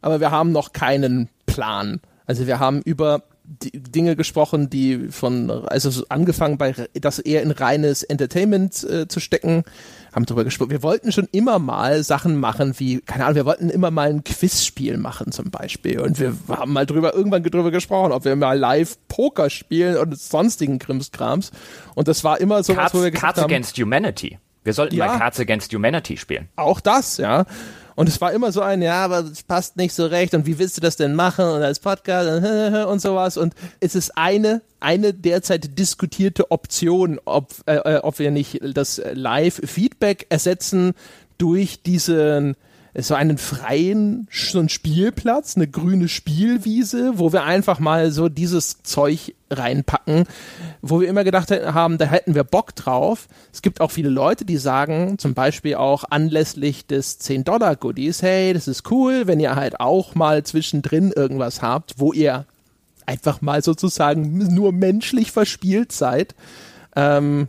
aber wir haben noch keinen Plan. Also wir haben über Dinge gesprochen, die von, also so angefangen bei, das eher in reines Entertainment äh, zu stecken, haben darüber gesprochen. Wir wollten schon immer mal Sachen machen wie, keine Ahnung, wir wollten immer mal ein Quizspiel machen zum Beispiel. Und wir haben mal drüber, irgendwann drüber gesprochen, ob wir mal live Poker spielen und sonstigen Krimskrams. Und das war immer so Cards, was, wo wir Cards gesagt haben, Against Humanity. Wir sollten Ja. mal Cards Against Humanity spielen. auch das, ja. Und es war immer so ein, ja, aber es passt nicht so recht und wie willst du das denn machen und als Podcast und, und sowas. Und es ist eine, eine derzeit diskutierte Option, ob, äh, äh, ob wir nicht das Live-Feedback ersetzen durch diesen so einen freien so einen Spielplatz, eine grüne Spielwiese, wo wir einfach mal so dieses Zeug reinpacken, wo wir immer gedacht haben, da hätten wir Bock drauf. Es gibt auch viele Leute, die sagen, zum Beispiel auch anlässlich des 10-Dollar-Goodies, hey, das ist cool, wenn ihr halt auch mal zwischendrin irgendwas habt, wo ihr einfach mal sozusagen nur menschlich verspielt seid. Ähm,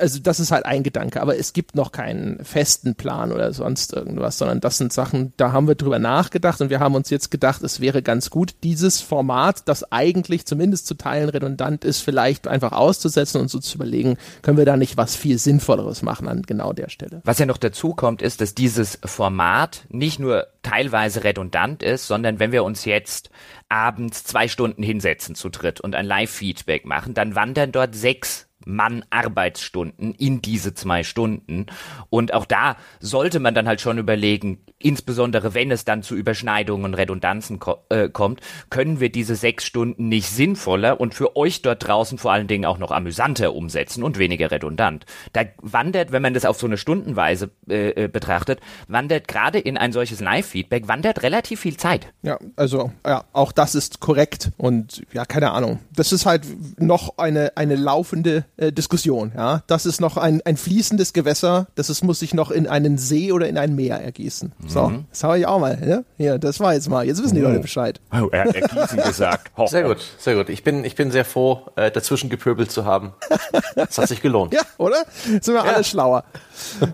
also das ist halt ein Gedanke, aber es gibt noch keinen festen Plan oder sonst irgendwas, sondern das sind Sachen, da haben wir drüber nachgedacht und wir haben uns jetzt gedacht, es wäre ganz gut, dieses Format, das eigentlich zumindest zu Teilen redundant ist, vielleicht einfach auszusetzen und so zu überlegen, können wir da nicht was viel Sinnvolleres machen an genau der Stelle. Was ja noch dazu kommt, ist, dass dieses Format nicht nur teilweise redundant ist, sondern wenn wir uns jetzt abends zwei Stunden hinsetzen zu dritt und ein Live-Feedback machen, dann wandern dort sechs Mann Arbeitsstunden in diese zwei Stunden. Und auch da sollte man dann halt schon überlegen, insbesondere wenn es dann zu Überschneidungen und Redundanzen ko äh, kommt, können wir diese sechs Stunden nicht sinnvoller und für euch dort draußen vor allen Dingen auch noch amüsanter umsetzen und weniger redundant. Da wandert, wenn man das auf so eine Stundenweise äh, äh, betrachtet, wandert gerade in ein solches Live-Feedback, wandert relativ viel Zeit. Ja, also ja, auch das ist korrekt und ja, keine Ahnung. Das ist halt noch eine eine laufende äh, Diskussion. Ja, das ist noch ein ein fließendes Gewässer. Das ist, muss sich noch in einen See oder in ein Meer ergießen. So, das habe ich auch mal. Ne? Hier, das war jetzt mal. Jetzt wissen die Leute Bescheid. Oh, er hat gesagt. Ho, Sehr gut, sehr gut. Ich bin, ich bin sehr froh, äh, dazwischen gepöbelt zu haben. Das hat sich gelohnt. Ja, oder? Sind wir alle schlauer.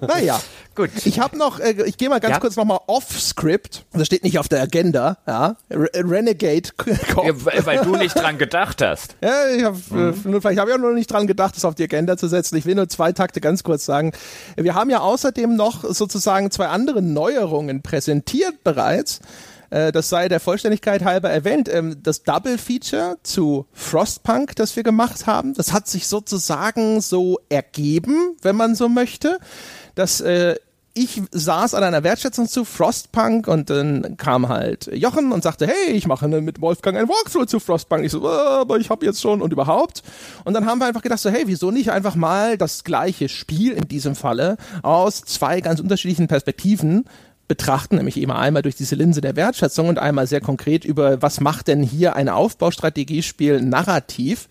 Naja. Gut. Ich habe noch, äh, ich gehe mal ganz Ja. kurz nochmal off-Script. Das steht nicht auf der Agenda. Ja, Re Renegade. Ja, weil weil du nicht dran gedacht hast. Ja, ich habe Mhm. äh, vielleicht habe ich auch noch nicht dran gedacht, das auf die Agenda zu setzen. Ich will nur zwei Takte ganz kurz sagen. Wir haben ja außerdem noch sozusagen zwei andere Neuerungen präsentiert bereits. Äh, Das sei der Vollständigkeit halber erwähnt. Ähm, Das Double Feature zu Frostpunk, das wir gemacht haben, das hat sich sozusagen so ergeben, wenn man so möchte, dass äh, ich saß an einer Wertschätzung zu Frostpunk und dann kam halt Jochen und sagte, hey, ich mache mit Wolfgang ein Walkthrough zu Frostpunk. Ich so, äh, aber ich habe jetzt schon und überhaupt. Und dann haben wir einfach gedacht, so, hey, wieso nicht einfach mal das gleiche Spiel in diesem Falle aus zwei ganz unterschiedlichen Perspektiven betrachten, nämlich eben einmal durch diese Linse der Wertschätzung und einmal sehr konkret über, was macht denn hier ein Aufbaustrategiespiel narrativ.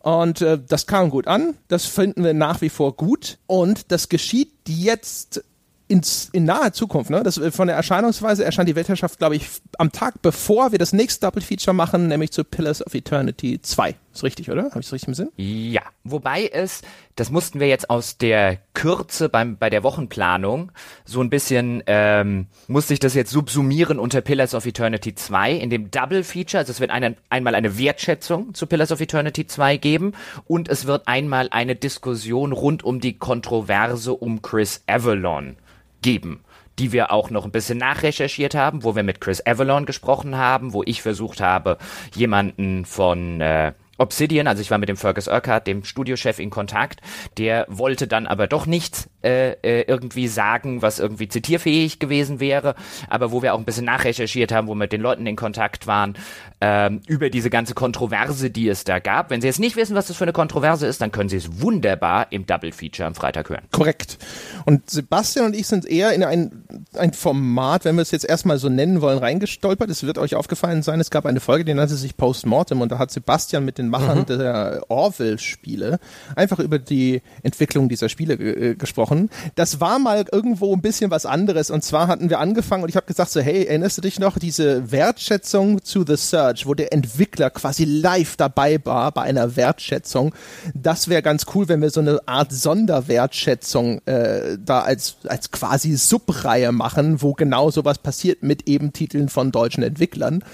Und äh, das kam gut an, das finden wir nach wie vor gut und das geschieht jetzt ins, in naher Zukunft. Ne? Das, äh, von der Erscheinungsweise erscheint die Weltherrschaft, glaube ich, am Tag bevor wir das nächste Double Feature machen, nämlich zu Pillars of Eternity 2. Ist richtig, oder? Habe ich es richtig im Sinn? Ja, wobei es, das mussten wir jetzt aus der Kürze beim, bei der Wochenplanung so ein bisschen, ähm, musste ich das jetzt subsumieren unter Pillars of Eternity 2 in dem Double Feature. Also es wird einen, einmal eine Wertschätzung zu Pillars of Eternity 2 geben und es wird einmal eine Diskussion rund um die Kontroverse um Chris Avalon geben die wir auch noch ein bisschen nachrecherchiert haben, wo wir mit Chris Avalon gesprochen haben, wo ich versucht habe, jemanden von äh, Obsidian, also ich war mit dem Fergus Urquhart, dem Studiochef, in Kontakt. Der wollte dann aber doch nichts äh, äh, irgendwie sagen, was irgendwie zitierfähig gewesen wäre, aber wo wir auch ein bisschen nachrecherchiert haben, wo wir mit den Leuten in Kontakt waren, ähm, über diese ganze Kontroverse, die es da gab. Wenn Sie jetzt nicht wissen, was das für eine Kontroverse ist, dann können Sie es wunderbar im Double Feature am Freitag hören. Korrekt. Und Sebastian und ich sind eher in ein, ein Format, wenn wir es jetzt erstmal so nennen wollen, reingestolpert. Es wird euch aufgefallen sein, es gab eine Folge, die nannte sich Postmortem und da hat Sebastian mit den Machern der Orville-Spiele einfach über die Entwicklung dieser Spiele äh, gesprochen Jochen. Das war mal irgendwo ein bisschen was anderes. Und zwar hatten wir angefangen und ich habe gesagt so, hey, erinnerst du dich noch, diese Wertschätzung zu The Search, wo der Entwickler quasi live dabei war bei einer Wertschätzung. Das wäre ganz cool, wenn wir so eine Art Sonderwertschätzung äh, da als, als quasi Subreihe machen, wo genau sowas passiert mit eben Titeln von deutschen Entwicklern.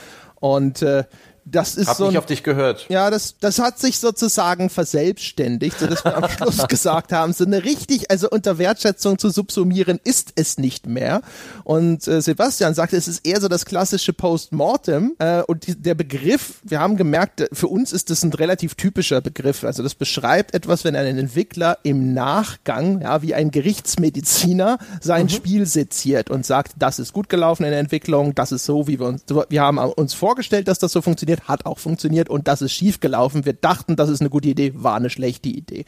Und äh, das ist Hab so nicht ein, auf dich gehört. ja, das, das hat sich sozusagen verselbstständigt, sodass wir am Schluss gesagt haben, so eine richtig, also unter Wertschätzung zu subsumieren ist es nicht mehr. Und äh, Sebastian sagte, es ist eher so das klassische Postmortem. Äh, und die, der Begriff, wir haben gemerkt, äh, für uns ist das ein relativ typischer Begriff. Also das beschreibt etwas, wenn ein Entwickler im Nachgang, ja, wie ein Gerichtsmediziner sein Spiel seziert und sagt, das ist gut gelaufen in der Entwicklung, das ist so, wie wir uns, wir haben uns vorgestellt, dass das so funktioniert, hat auch funktioniert und das ist schief gelaufen. Wir dachten, das ist eine gute Idee, war eine schlechte Idee.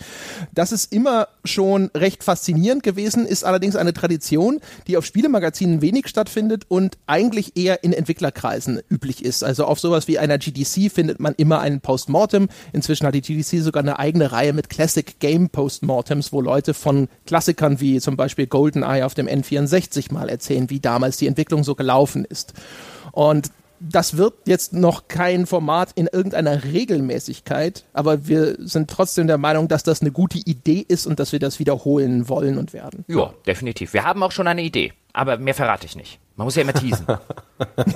Das ist immer schon recht faszinierend gewesen, ist allerdings eine Tradition, die auf Spielemagazinen wenig stattfindet und eigentlich eher in Entwicklerkreisen üblich ist. Also auf sowas wie einer GDC findet man immer einen Postmortem. Inzwischen hat die GDC sogar eine eigene Reihe mit Classic Game Postmortems, wo Leute von Klassikern wie zum Beispiel GoldenEye auf dem N64 mal erzählen, wie damals die Entwicklung so gelaufen ist. Und das wird jetzt noch kein Format in irgendeiner Regelmäßigkeit, aber wir sind trotzdem der Meinung, dass das eine gute Idee ist und dass wir das wiederholen wollen und werden. Ja, definitiv. Wir haben auch schon eine Idee, aber mehr verrate ich nicht. Man muss ja immer teasen.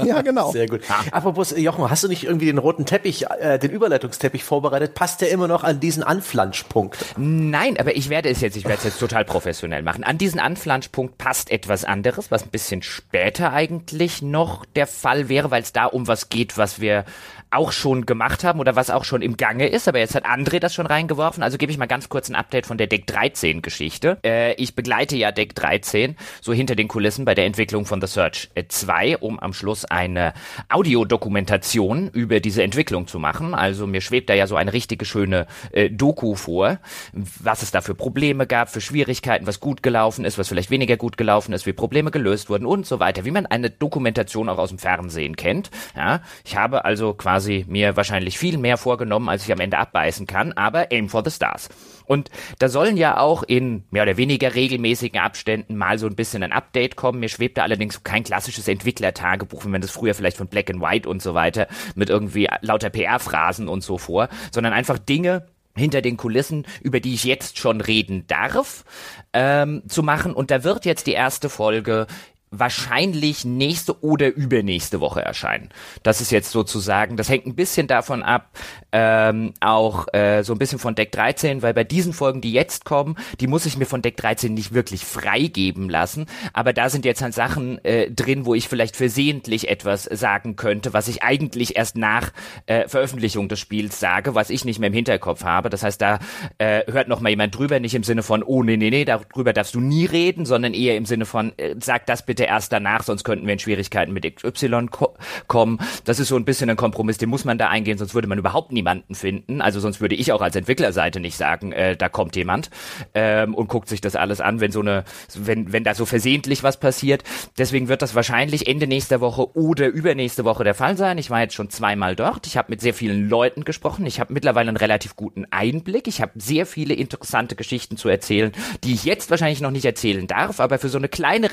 Ja, genau. Sehr gut. Apropos, Jochen, hast du nicht irgendwie den roten Teppich, äh, den Überleitungsteppich vorbereitet? Passt der immer noch an diesen Anflanschpunkt? Nein, aber ich werde es jetzt, ich werde es jetzt total professionell machen. An diesen Anflanschpunkt passt etwas anderes, was ein bisschen später eigentlich noch der Fall wäre, weil es da um was geht, was wir auch schon gemacht haben oder was auch schon im Gange ist, aber jetzt hat André das schon reingeworfen, also gebe ich mal ganz kurz ein Update von der Deck 13 Geschichte. Äh, ich begleite ja Deck 13 so hinter den Kulissen bei der Entwicklung von The Search 2, um am Schluss eine Audiodokumentation über diese Entwicklung zu machen. Also mir schwebt da ja so eine richtige schöne äh, Doku vor, was es da für Probleme gab, für Schwierigkeiten, was gut gelaufen ist, was vielleicht weniger gut gelaufen ist, wie Probleme gelöst wurden und so weiter, wie man eine Dokumentation auch aus dem Fernsehen kennt. Ja, ich habe also quasi mir wahrscheinlich viel mehr vorgenommen, als ich am Ende abbeißen kann, aber aim for the stars. Und da sollen ja auch in mehr oder weniger regelmäßigen Abständen mal so ein bisschen ein Update kommen. Mir schwebt da allerdings kein klassisches Entwicklertagebuch, wie man das früher vielleicht von Black and White und so weiter mit irgendwie lauter PR-Phrasen und so vor, sondern einfach Dinge, hinter den Kulissen, über die ich jetzt schon reden darf, ähm, zu machen. Und da wird jetzt die erste Folge wahrscheinlich nächste oder übernächste Woche erscheinen. Das ist jetzt sozusagen, das hängt ein bisschen davon ab, ähm, auch äh, so ein bisschen von Deck 13, weil bei diesen Folgen, die jetzt kommen, die muss ich mir von Deck 13 nicht wirklich freigeben lassen, aber da sind jetzt halt Sachen äh, drin, wo ich vielleicht versehentlich etwas sagen könnte, was ich eigentlich erst nach äh, Veröffentlichung des Spiels sage, was ich nicht mehr im Hinterkopf habe. Das heißt, da äh, hört noch mal jemand drüber, nicht im Sinne von, oh nee, nee, nee, darüber darfst du nie reden, sondern eher im Sinne von, äh, sag das bitte erst danach, sonst könnten wir in Schwierigkeiten mit XY ko kommen. Das ist so ein bisschen ein Kompromiss, den muss man da eingehen, sonst würde man überhaupt niemanden finden. Also sonst würde ich auch als Entwicklerseite nicht sagen, äh, da kommt jemand ähm, und guckt sich das alles an, wenn so eine, wenn, wenn da so versehentlich was passiert. Deswegen wird das wahrscheinlich Ende nächster Woche oder übernächste Woche der Fall sein. Ich war jetzt schon zweimal dort. Ich habe mit sehr vielen Leuten gesprochen. Ich habe mittlerweile einen relativ guten Einblick. Ich habe sehr viele interessante Geschichten zu erzählen, die ich jetzt wahrscheinlich noch nicht erzählen darf, aber für so eine kleine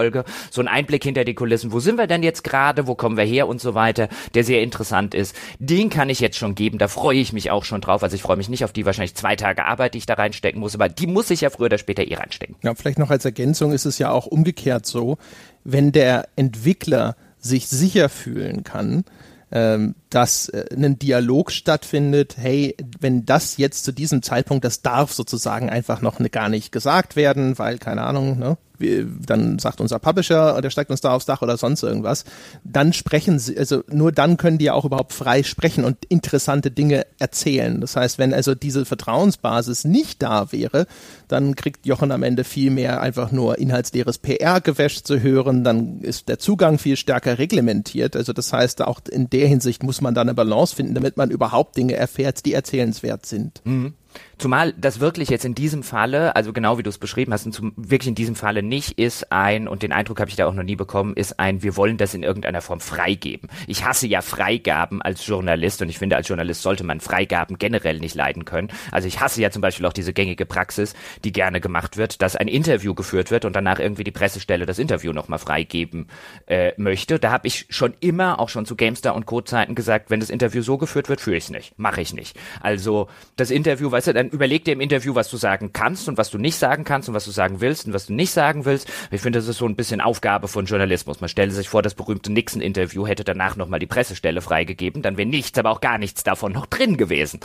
Reportagefolge, so ein Einblick hinter die Kulissen, wo sind wir denn jetzt gerade, wo kommen wir her? Und so weiter, der sehr interessant ist, den kann ich jetzt schon geben. Da freue ich mich auch schon drauf. Also ich freue mich nicht auf die wahrscheinlich zwei Tage Arbeit, die ich da reinstecken muss, aber die muss ich ja früher oder später eh reinstecken. Ja, vielleicht noch als Ergänzung ist es ja auch umgekehrt so, wenn der Entwickler sich sicher fühlen kann, ähm, dass äh, ein Dialog stattfindet, hey, wenn das jetzt zu diesem Zeitpunkt, das darf sozusagen einfach noch ne, gar nicht gesagt werden, weil, keine Ahnung, ne, wir, dann sagt unser Publisher, der steigt uns da aufs Dach oder sonst irgendwas, dann sprechen sie, also nur dann können die ja auch überhaupt frei sprechen und interessante Dinge erzählen. Das heißt, wenn also diese Vertrauensbasis nicht da wäre, dann kriegt Jochen am Ende viel mehr einfach nur inhaltsleeres PR-Gewäsch zu hören, dann ist der Zugang viel stärker reglementiert. Also das heißt, auch in der Hinsicht muss man da eine Balance finden, damit man überhaupt Dinge erfährt, die erzählenswert sind. Mhm. Zumal das wirklich jetzt in diesem Falle, also genau wie du es beschrieben hast, und zum, wirklich in diesem Falle nicht ist ein, und den Eindruck habe ich da auch noch nie bekommen, ist ein, wir wollen das in irgendeiner Form freigeben. Ich hasse ja Freigaben als Journalist und ich finde, als Journalist sollte man Freigaben generell nicht leiden können. Also ich hasse ja zum Beispiel auch diese gängige Praxis, die gerne gemacht wird, dass ein Interview geführt wird und danach irgendwie die Pressestelle das Interview nochmal freigeben äh, möchte. Da habe ich schon immer, auch schon zu GameStar und Co-Zeiten gesagt, wenn das Interview so geführt wird, führe ich es nicht. Mache ich nicht. Also das Interview, weißt du, dann überleg dir im Interview, was du sagen kannst und was du nicht sagen kannst und was du sagen willst und was du nicht sagen willst. Ich finde, das ist so ein bisschen Aufgabe von Journalismus. Man stelle sich vor, das berühmte Nixon-Interview hätte danach nochmal die Pressestelle freigegeben, dann wäre nichts, aber auch gar nichts davon noch drin gewesen.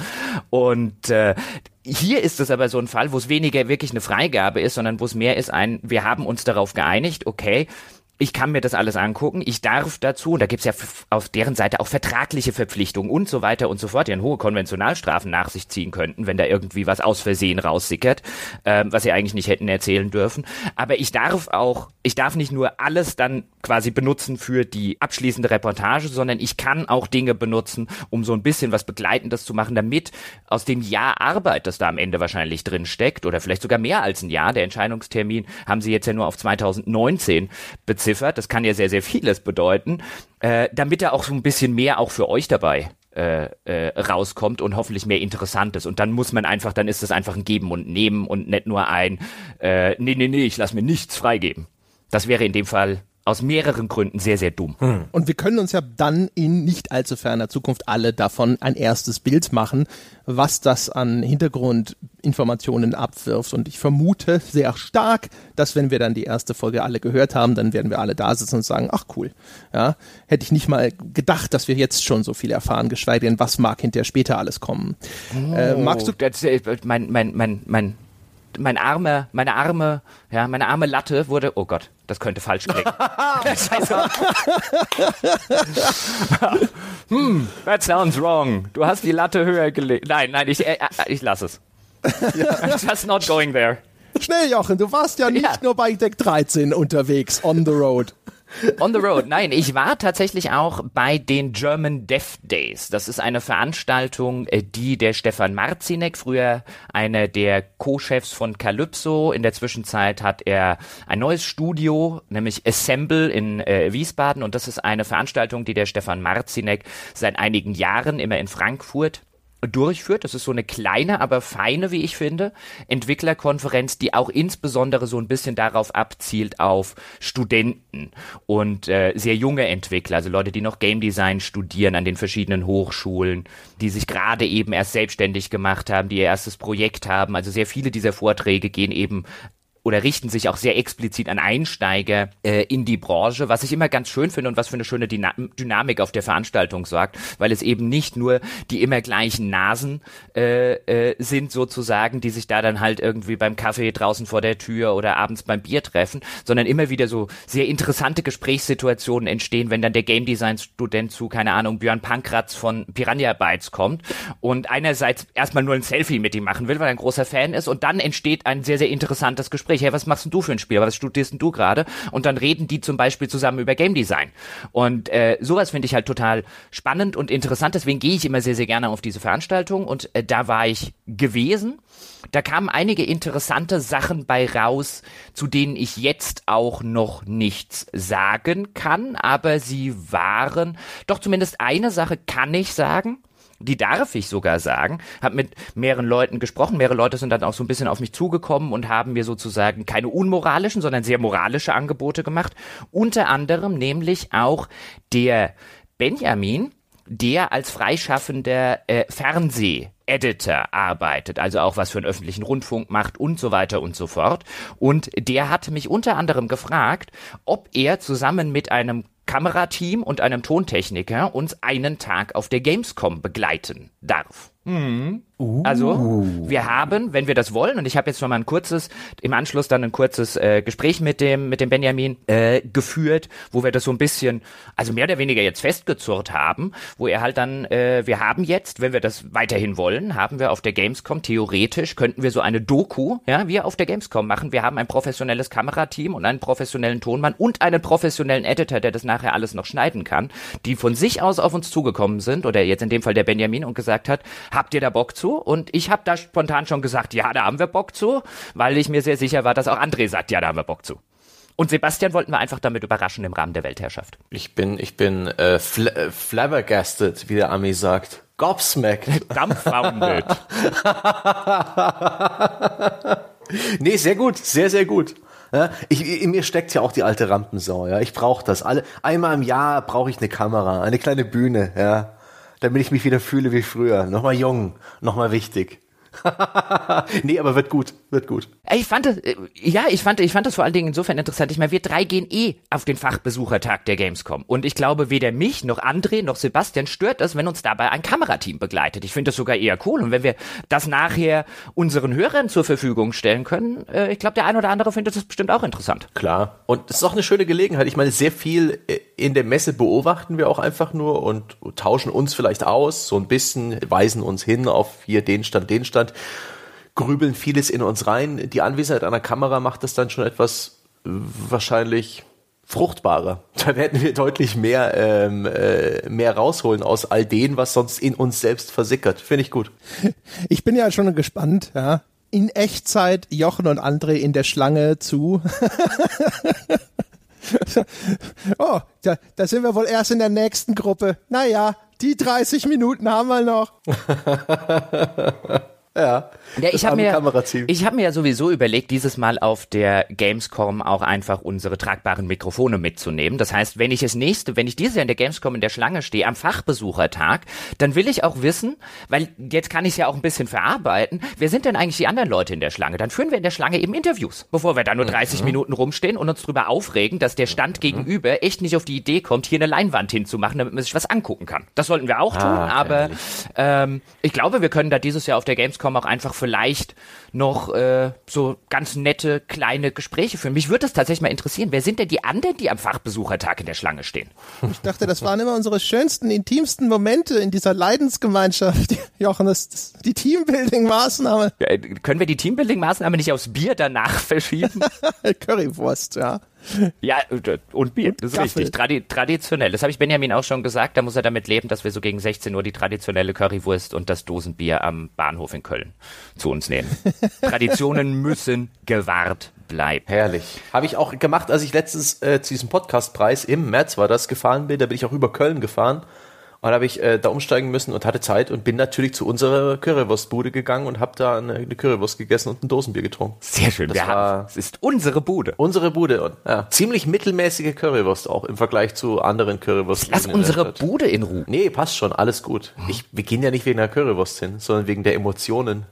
Und äh, hier ist es aber so ein Fall, wo es weniger wirklich eine Freigabe ist, sondern wo es mehr ist ein, wir haben uns darauf geeinigt, okay, ich kann mir das alles angucken, ich darf dazu, und da gibt's ja auf deren Seite auch vertragliche Verpflichtungen und so weiter und so fort, die dann hohe Konventionalstrafen nach sich ziehen könnten, wenn da irgendwie was aus Versehen raussickert, ähm, was sie eigentlich nicht hätten erzählen dürfen. Aber ich darf auch, ich darf nicht nur alles dann quasi benutzen für die abschließende Reportage, sondern ich kann auch Dinge benutzen, um so ein bisschen was Begleitendes zu machen, damit aus dem Jahr Arbeit, das da am Ende wahrscheinlich drin steckt, oder vielleicht sogar mehr als ein Jahr, der Entscheidungstermin haben sie jetzt ja nur auf 2019 bezogen, beziffert. Das kann ja sehr, sehr vieles bedeuten, äh, damit er auch so ein bisschen mehr auch für euch dabei äh, äh, rauskommt und hoffentlich mehr Interessantes. Und dann muss man einfach, dann ist es einfach ein Geben und Nehmen und nicht nur ein, äh, nee, nee, nee, ich lass mir nichts freigeben. Das wäre in dem Fall aus mehreren Gründen sehr, sehr dumm. Hm. Und wir können uns ja dann in nicht allzu ferner Zukunft alle davon ein erstes Bild machen, was das an Hintergrundinformationen abwirft. Und ich vermute sehr stark, dass wenn wir dann die erste Folge alle gehört haben, dann werden wir alle da sitzen und sagen, ach cool, ja, hätte ich nicht mal gedacht, dass wir jetzt schon so viel erfahren, geschweige denn, was mag hinterher später alles kommen. Oh, äh, magst du? Das, äh, mein, mein, mein, mein mein arme, meine arme, ja, meine arme Latte wurde, oh Gott, das könnte falsch klingen. Scheiße. hm, that sounds wrong. Du hast die Latte höher gelegt. Nein, nein, ich, äh, ich lasse es. Just not going there. Schnell, Jochen, du warst ja nicht ja. nur bei Deck 13 unterwegs, on the road. On the Road. Nein, ich war tatsächlich auch bei den German Deaf Days. Das ist eine Veranstaltung, äh, die der Stefan Marzinek, früher einer der Co-Chefs von Calypso, in der Zwischenzeit hat er ein neues Studio, nämlich Assemble in äh, Wiesbaden. Und das ist eine Veranstaltung, die der Stefan Marzinek seit einigen Jahren immer in Frankfurt durchführt. Das ist so eine kleine, aber feine, wie ich finde, Entwicklerkonferenz, die auch insbesondere so ein bisschen darauf abzielt auf Studenten und äh, sehr junge Entwickler, also Leute, die noch Game Design studieren an den verschiedenen Hochschulen, die sich gerade eben erst selbstständig gemacht haben, die ihr erstes Projekt haben. Also sehr viele dieser Vorträge gehen eben oder richten sich auch sehr explizit an Einsteiger äh, in die Branche, was ich immer ganz schön finde und was für eine schöne Dyna Dynamik auf der Veranstaltung sorgt, weil es eben nicht nur die immer gleichen Nasen äh, äh, sind sozusagen, die sich da dann halt irgendwie beim Kaffee draußen vor der Tür oder abends beim Bier treffen, sondern immer wieder so sehr interessante Gesprächssituationen entstehen, wenn dann der Game Design Student zu, keine Ahnung, Björn Pankratz von Piranha Bytes kommt und einerseits erstmal nur ein Selfie mit ihm machen will, weil er ein großer Fan ist und dann entsteht ein sehr, sehr interessantes Gespräch Gespräch, hey, was machst du für ein Spiel, was studierst du gerade? Und dann reden die zum Beispiel zusammen über Game Design. Und äh, sowas finde ich halt total spannend und interessant, deswegen gehe ich immer sehr, sehr gerne auf diese Veranstaltung und äh, da war ich gewesen. Da kamen einige interessante Sachen bei raus, zu denen ich jetzt auch noch nichts sagen kann, aber sie waren, doch zumindest eine Sache kann ich sagen die darf ich sogar sagen, habe mit mehreren Leuten gesprochen. Mehrere Leute sind dann auch so ein bisschen auf mich zugekommen und haben mir sozusagen keine unmoralischen, sondern sehr moralische Angebote gemacht. Unter anderem nämlich auch der Benjamin, der als freischaffender äh, Fernseh-Editor arbeitet, also auch was für einen öffentlichen Rundfunk macht und so weiter und so fort. Und der hatte mich unter anderem gefragt, ob er zusammen mit einem Kamerateam und einem Tontechniker uns einen Tag auf der Gamescom begleiten darf. Mhm. Uh. Also, wir haben, wenn wir das wollen, und ich habe jetzt schon mal ein kurzes, im Anschluss dann ein kurzes äh, Gespräch mit dem, mit dem Benjamin äh, geführt, wo wir das so ein bisschen, also mehr oder weniger jetzt festgezurrt haben, wo er halt dann, äh, wir haben jetzt, wenn wir das weiterhin wollen, haben wir auf der Gamescom theoretisch, könnten wir so eine Doku, ja, wir auf der Gamescom machen. Wir haben ein professionelles Kamerateam und einen professionellen Tonmann und einen professionellen Editor, der das nachher alles noch schneiden kann, die von sich aus auf uns zugekommen sind, oder jetzt in dem Fall der Benjamin und gesagt hat, habt ihr da Bock zu? Und ich habe da spontan schon gesagt, ja, da haben wir Bock zu, weil ich mir sehr sicher war, dass auch André sagt, ja, da haben wir Bock zu. Und Sebastian wollten wir einfach damit überraschen im Rahmen der Weltherrschaft. Ich bin, ich bin äh, fl äh, flabbergasted, wie der Ami sagt. Gobsmacked. Dumbfounded. nee, sehr gut, sehr, sehr gut. Ja, ich, in mir steckt ja auch die alte Rampensau. Ja, ich brauche das. Alle einmal im Jahr brauche ich eine Kamera, eine kleine Bühne. Ja, damit ich mich wieder fühle wie früher. Nochmal jung, nochmal wichtig. nee, aber wird gut, wird gut. Ich fand das, äh, ja, ich fand, ich fand das vor allen Dingen insofern interessant. Ich meine, wir drei gehen eh auf den Fachbesuchertag der Gamescom. Und ich glaube, weder mich, noch André, noch Sebastian stört das, wenn uns dabei ein Kamerateam begleitet. Ich finde das sogar eher cool. Und wenn wir das nachher unseren Hörern zur Verfügung stellen können, äh, ich glaube, der ein oder andere findet das bestimmt auch interessant. Klar. Und es ist auch eine schöne Gelegenheit. Ich meine, sehr viel äh, in der Messe beobachten wir auch einfach nur und tauschen uns vielleicht aus, so ein bisschen, weisen uns hin auf hier den Stand, den Stand grübeln vieles in uns rein. Die Anwesenheit einer Kamera macht das dann schon etwas äh, wahrscheinlich fruchtbarer. Da werden wir deutlich mehr, ähm, äh, mehr rausholen aus all dem, was sonst in uns selbst versickert. Finde ich gut. Ich bin ja schon gespannt, ja. In Echtzeit Jochen und André in der Schlange zu. oh, da, da sind wir wohl erst in der nächsten Gruppe. Naja, die 30 Minuten haben wir noch. Ja, ja ich habe mir, ich hab mir ja sowieso überlegt, dieses Mal auf der Gamescom auch einfach unsere tragbaren Mikrofone mitzunehmen. Das heißt, wenn ich es nächste, wenn ich dieses Jahr in der Gamescom in der Schlange stehe, am Fachbesuchertag, dann will ich auch wissen, weil jetzt kann ich es ja auch ein bisschen verarbeiten, wer sind denn eigentlich die anderen Leute in der Schlange? Dann führen wir in der Schlange eben Interviews, bevor wir da nur 30 mhm. Minuten rumstehen und uns drüber aufregen, dass der Stand mhm. gegenüber echt nicht auf die Idee kommt, hier eine Leinwand hinzumachen, damit man sich was angucken kann. Das sollten wir auch tun, ah, aber ähm, ich glaube, wir können da dieses Jahr auf der Gamescom Gamescom auch einfach vielleicht noch äh, so ganz nette kleine Gespräche führen. Mich würde das tatsächlich mal interessieren. Wer sind denn die anderen, die am Fachbesuchertag in der Schlange stehen? Ich dachte, das waren immer unsere schönsten, intimsten Momente in dieser Leidensgemeinschaft. Jochen, das, das die Teambuilding-Maßnahme. Ja, können wir die Teambuilding-Maßnahme nicht aufs Bier danach verschieben? Currywurst, ja. Ja, und Bier, das ist Gaffel. richtig. Tradi traditionell. Das habe ich Benjamin auch schon gesagt. Da muss er damit leben, dass wir so gegen 16 Uhr die traditionelle Currywurst und das Dosenbier am Bahnhof in Köln zu uns nehmen. Traditionen müssen gewahrt bleiben. Herrlich. Habe ich auch gemacht, als ich letztens äh, zu diesem Podcastpreis im März war das gefahren bin. Da bin ich auch über Köln gefahren und habe ich äh, da umsteigen müssen und hatte Zeit und bin natürlich zu unserer Currywurstbude gegangen und habe da eine, eine, Currywurst gegessen und ein Dosenbier getrunken. Sehr schön. Das war, es ist unsere Bude. Unsere Bude. Und, ja, ziemlich mittelmäßige Currywurst auch im Vergleich zu anderen Currywurst. Lass unsere Bude in Ruhe. Nee, passt schon, alles gut. Ich, wir gehen ja nicht wegen der Currywurst hin, sondern wegen der Emotionen.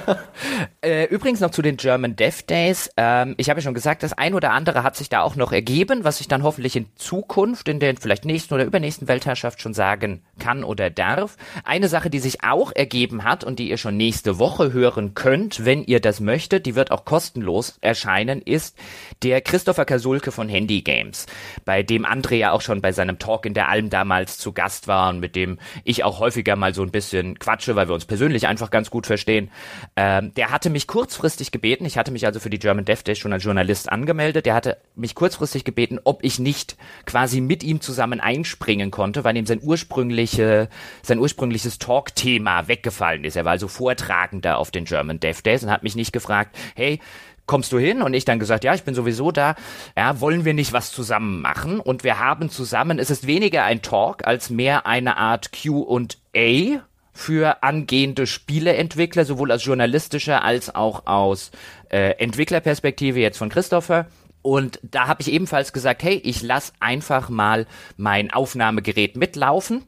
äh, übrigens noch zu den German Dev Days. Ähm, ich habe ja schon gesagt, das ein oder andere hat sich da auch noch ergeben, was ich dann hoffentlich in Zukunft, in der vielleicht nächsten oder übernächsten Weltherrschaft schon sagen sagen kann oder darf. Eine Sache, die sich auch ergeben hat und die ihr schon nächste Woche hören könnt, wenn ihr das möchtet, die wird auch kostenlos erscheinen, ist der Christopher Kasulke von Handy Games, bei dem André ja auch schon bei seinem Talk in der Alm damals zu Gast war und mit dem ich auch häufiger mal so ein bisschen quatsche, weil wir uns persönlich einfach ganz gut verstehen. Ähm, der hatte mich kurzfristig gebeten, ich hatte mich also für die German Dev Day schon als Journalist angemeldet, der hatte mich kurzfristig gebeten, ob ich nicht quasi mit ihm zusammen einspringen konnte, weil ihm sein Ursprung ursprüngliche, sein ursprüngliches Talk-Thema weggefallen ist. Er war also Vortragender auf den German Dev Days und hat mich nicht gefragt, hey, kommst du hin? Und ich dann gesagt, ja, ich bin sowieso da. Ja, wollen wir nicht was zusammen machen? Und wir haben zusammen, es ist weniger ein Talk als mehr eine Art Q&A für angehende Spieleentwickler, sowohl aus journalistischer als auch aus äh, Entwicklerperspektive jetzt von Christopher. Und da habe ich ebenfalls gesagt, hey, ich lass einfach mal mein Aufnahmegerät mitlaufen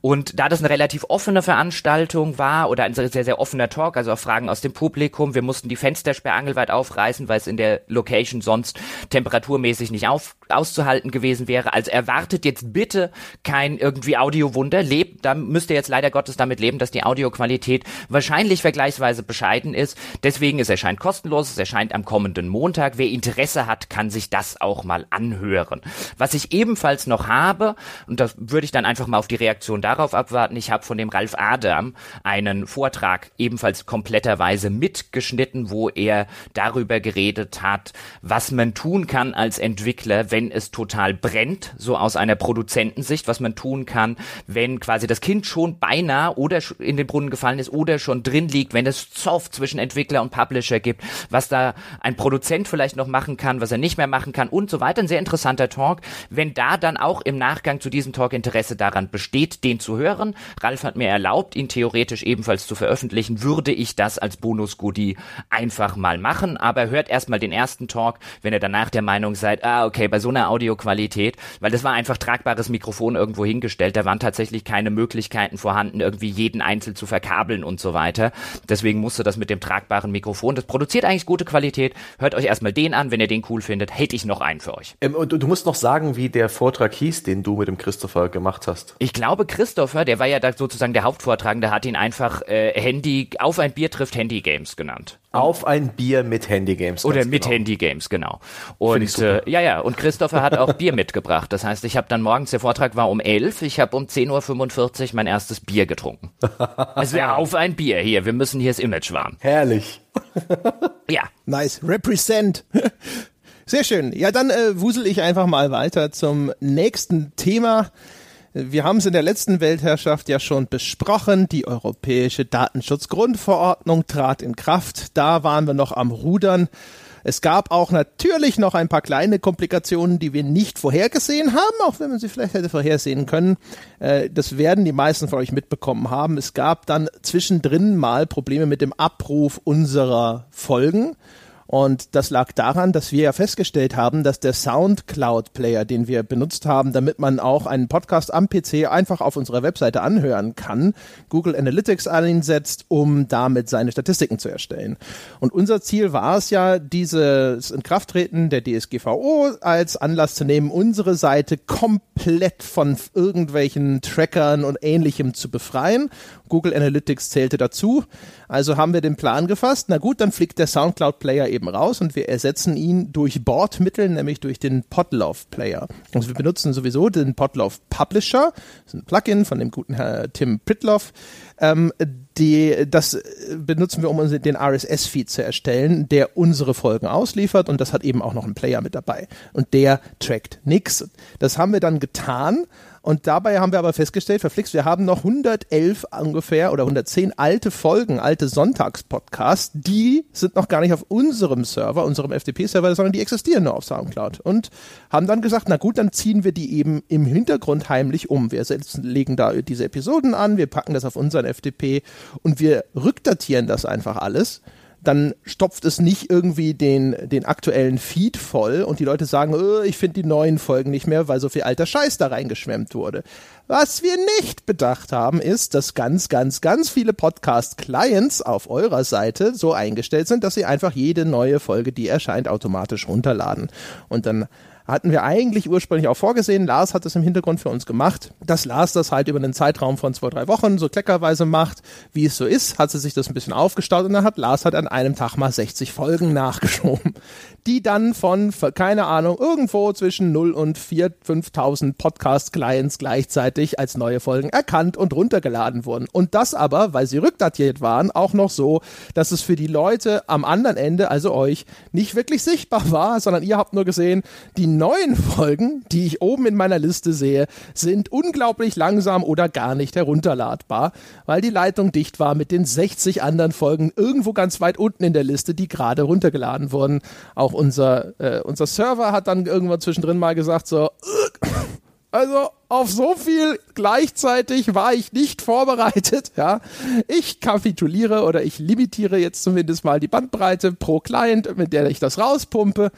und da das eine relativ offene Veranstaltung war oder ein sehr, sehr offener Talk, also auch Fragen aus dem Publikum, wir mussten die Fenstersperre angelweit aufreißen, weil es in der Location sonst temperaturmäßig nicht auf, auszuhalten gewesen wäre. Also erwartet jetzt bitte kein irgendwie Audiowunder. Lebt, da müsst ihr jetzt leider Gottes damit leben, dass die Audioqualität wahrscheinlich vergleichsweise bescheiden ist. Deswegen, es erscheint kostenlos, es erscheint am kommenden Montag. Wer Interesse hat, kann sich das auch mal anhören. Was ich ebenfalls noch habe, und da würde ich dann einfach mal auf die Reaktion darauf abwarten. Ich habe von dem Ralf Adam einen Vortrag ebenfalls kompletterweise mitgeschnitten, wo er darüber geredet hat, was man tun kann als Entwickler, wenn es total brennt, so aus einer Produzentensicht, was man tun kann, wenn quasi das Kind schon beinahe oder in den Brunnen gefallen ist oder schon drin liegt, wenn es Zoff zwischen Entwickler und Publisher gibt, was da ein Produzent vielleicht noch machen kann, was er nicht mehr machen kann und so weiter. Ein sehr interessanter Talk. Wenn da dann auch im Nachgang zu diesem Talk Interesse daran besteht, den zu hören, Ralf hat mir erlaubt, ihn theoretisch ebenfalls zu veröffentlichen, würde ich das als Bonus-Goodie einfach mal machen. Aber hört erstmal den ersten Talk, wenn ihr danach der Meinung seid, ah, okay, bei so einer Audioqualität, weil das war einfach tragbares Mikrofon irgendwo hingestellt, da waren tatsächlich keine Möglichkeiten vorhanden, irgendwie jeden einzeln zu verkabeln und so weiter. Deswegen musste das mit dem tragbaren Mikrofon, das produziert eigentlich gute Qualität. Hört euch erstmal den an, wenn ihr den cool findet, hätte ich noch einen für euch. Ähm, und du musst noch sagen, wie der Vortrag hieß, den du mit dem Christopher gemacht hast. Ich glaube, Christopher, der war ja da sozusagen der Hauptvortragende, hat ihn einfach äh, Handy, auf ein Bier trifft Handy Games genannt. Auf ein Bier mit Handy Games. Oder mit genau. Handy Games, genau. Und äh, ja, ja, und Christopher hat auch Bier mitgebracht. Das heißt, ich habe dann morgens, der Vortrag war um 11, ich habe um 10.45 Uhr mein erstes Bier getrunken. Also ja, auf ein Bier hier, wir müssen hier das Image wahren. Herrlich. ja. Nice. Represent. Sehr schön. Ja, dann äh, wusel ich einfach mal weiter zum nächsten Thema. Wir haben es in der letzten Weltherrschaft ja schon besprochen. Die Europäische Datenschutzgrundverordnung trat in Kraft. Da waren wir noch am Rudern. Es gab auch natürlich noch ein paar kleine Komplikationen, die wir nicht vorhergesehen haben, auch wenn man sie vielleicht hätte vorhersehen können. Äh, das werden die meisten von euch mitbekommen haben. Es gab dann zwischendrin mal Probleme mit dem Abruf unserer Folgen. Und das lag daran, dass wir ja festgestellt haben, dass der Soundcloud-Player, den wir benutzt haben, damit man auch einen Podcast am PC einfach auf unserer Webseite anhören kann, Google Analytics einsetzt, um damit seine Statistiken zu erstellen. Und unser Ziel war es ja, dieses Inkrafttreten der DSGVO als Anlass zu nehmen, unsere Seite komplett von irgendwelchen Trackern und ähnlichem zu befreien. Google Analytics zählte dazu. Also haben wir den Plan gefasst. Na gut, dann fliegt der Soundcloud-Player eben raus und wir ersetzen ihn durch Bordmittel, nämlich durch den Podlove-Player. Also wir benutzen sowieso den Podlove Publisher. Das ist ein Plugin von dem guten Herr Tim Pritloff. Ähm, die, das benutzen wir, um den RSS-Feed zu erstellen, der unsere Folgen ausliefert und das hat eben auch noch einen Player mit dabei. Und der trackt nichts. Das haben wir dann getan und dabei haben wir aber festgestellt, verflixt, wir haben noch 111 ungefähr oder 110 alte Folgen, alte Sonntagspodcasts, die sind noch gar nicht auf unserem Server, unserem FTP-Server, sondern die existieren nur auf Soundcloud. Und haben dann gesagt, na gut, dann ziehen wir die eben im Hintergrund heimlich um. Wir legen da diese Episoden an, wir packen das auf unseren FTP und wir rückdatieren das einfach alles dann stopft es nicht irgendwie den, den aktuellen Feed voll und die Leute sagen, oh, ich finde die neuen Folgen nicht mehr, weil so viel alter Scheiß da reingeschwemmt wurde. Was wir nicht bedacht haben, ist, dass ganz, ganz, ganz viele Podcast-Clients auf eurer Seite so eingestellt sind, dass sie einfach jede neue Folge, die erscheint, automatisch runterladen. Und dann hatten wir eigentlich ursprünglich auch vorgesehen. Lars hat es im Hintergrund für uns gemacht, dass Lars das halt über einen Zeitraum von zwei, drei Wochen so kleckerweise macht, wie es so ist, hat sie sich das ein bisschen aufgestaut und dann hat Lars halt an einem Tag mal 60 Folgen nachgeschoben, die dann von, keine Ahnung, irgendwo zwischen 0 und 4, 5000 Podcast-Clients gleichzeitig als neue Folgen erkannt und runtergeladen wurden. Und das aber, weil sie rückdatiert waren, auch noch so, dass es für die Leute am anderen Ende, also euch, nicht wirklich sichtbar war, sondern ihr habt nur gesehen, die neuen Folgen, die ich oben in meiner Liste sehe, sind unglaublich langsam oder gar nicht herunterladbar, weil die Leitung dicht war mit den 60 anderen Folgen irgendwo ganz weit unten in der Liste, die gerade runtergeladen wurden. Auch unser, äh, unser Server hat dann irgendwann zwischendrin mal gesagt so, also auf so viel gleichzeitig war ich nicht vorbereitet, ja. Ich kapituliere oder ich limitiere jetzt zumindest mal die Bandbreite pro Client, mit der ich das rauspumpe.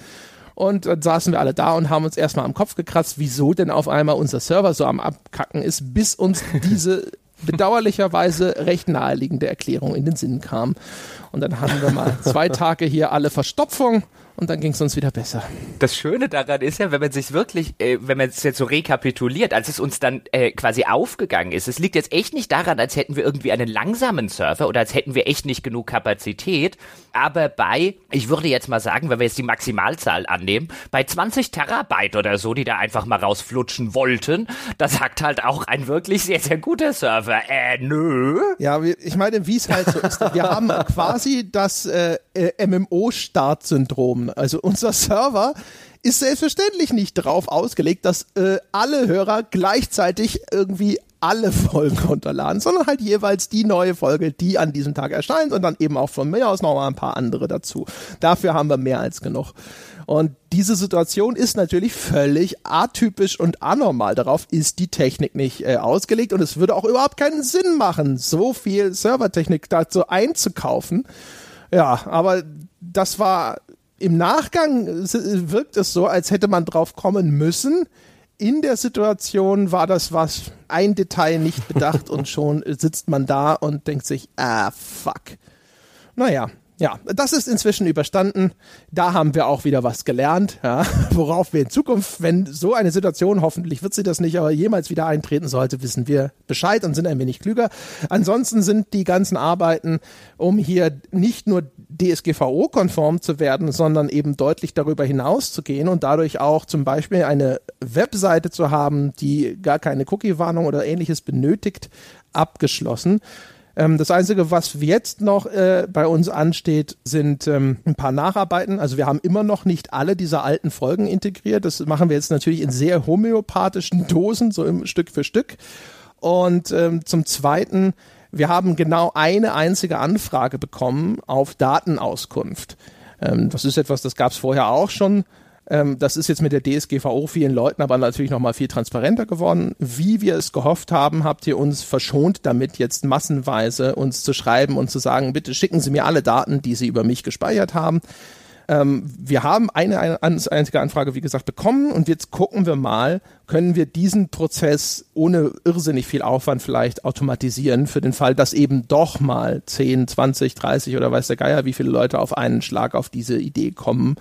Und dann saßen wir alle da und haben uns erstmal am Kopf gekratzt, wieso denn auf einmal unser Server so am Abkacken ist, bis uns diese bedauerlicherweise recht naheliegende Erklärung in den Sinn kam. Und dann hatten wir mal zwei Tage hier alle Verstopfung und dann ging es uns wieder besser. Das Schöne daran ist ja, wenn man sich wirklich, äh, wenn man es jetzt so rekapituliert, als es uns dann äh, quasi aufgegangen ist, es liegt jetzt echt nicht daran, als hätten wir irgendwie einen langsamen Server oder als hätten wir echt nicht genug Kapazität, aber bei, ich würde jetzt mal sagen, wenn wir jetzt die Maximalzahl annehmen, bei 20 Terabyte oder so, die da einfach mal rausflutschen wollten, da sagt halt auch ein wirklich sehr, sehr guter Server, äh, nö. Ja, ich meine, wie es halt so ist. Wir haben quasi das äh, äh MMO-Start-Syndrom. Also unser Server ist selbstverständlich nicht darauf ausgelegt, dass äh, alle Hörer gleichzeitig irgendwie alle Folgen runterladen, sondern halt jeweils die neue Folge, die an diesem Tag erscheint und dann eben auch von mir aus noch mal ein paar andere dazu. Dafür haben wir mehr als genug. Und diese Situation ist natürlich völlig atypisch und anormal. Darauf ist die Technik nicht äh, ausgelegt und es würde auch überhaupt keinen Sinn machen, so viel Servertechnik dazu einzukaufen. Ja, aber das war im Nachgang wirkt es so, als hätte man drauf kommen müssen. In der Situation war das was, ein Detail nicht bedacht und schon sitzt man da und denkt sich, ah, fuck. Naja, ja, das ist inzwischen überstanden. Da haben wir auch wieder was gelernt, ja, worauf wir in Zukunft, wenn so eine Situation, hoffentlich wird sie das nicht, aber jemals wieder eintreten sollte, wissen wir Bescheid und sind ein wenig klüger. Ansonsten sind die ganzen Arbeiten, um hier nicht nur DSGVO-konform zu werden, sondern eben deutlich darüber hinaus zu gehen und dadurch auch zum Beispiel eine Webseite zu haben, die gar keine Cookie-Warnung oder ähnliches benötigt, abgeschlossen. Ähm, das Einzige, was jetzt noch äh, bei uns ansteht, sind ähm, ein paar Nacharbeiten. Also wir haben immer noch nicht alle dieser alten Folgen integriert. Das machen wir jetzt natürlich in sehr homöopathischen Dosen, so im Stück für Stück. Und ähm, zum Zweiten, wir haben genau eine einzige Anfrage bekommen auf Datenauskunft. Ähm, das ist etwas, das gab es vorher auch schon. Ähm, das ist jetzt mit der DSGVO vielen Leuten aber natürlich nochmal viel transparenter geworden. Wie wir es gehofft haben, habt ihr uns verschont damit jetzt massenweise uns zu schreiben und zu sagen, bitte schicken Sie mir alle Daten, die Sie über mich gespeichert haben. Ähm, wir haben eine, eine einzige Anfrage, wie gesagt, bekommen und jetzt gucken wir mal, können wir diesen Prozess ohne irrsinnig viel Aufwand vielleicht automatisieren für den Fall, dass eben doch mal 10, 20, 30 oder weiß der Geier, wie viele Leute auf einen Schlag auf diese Idee kommen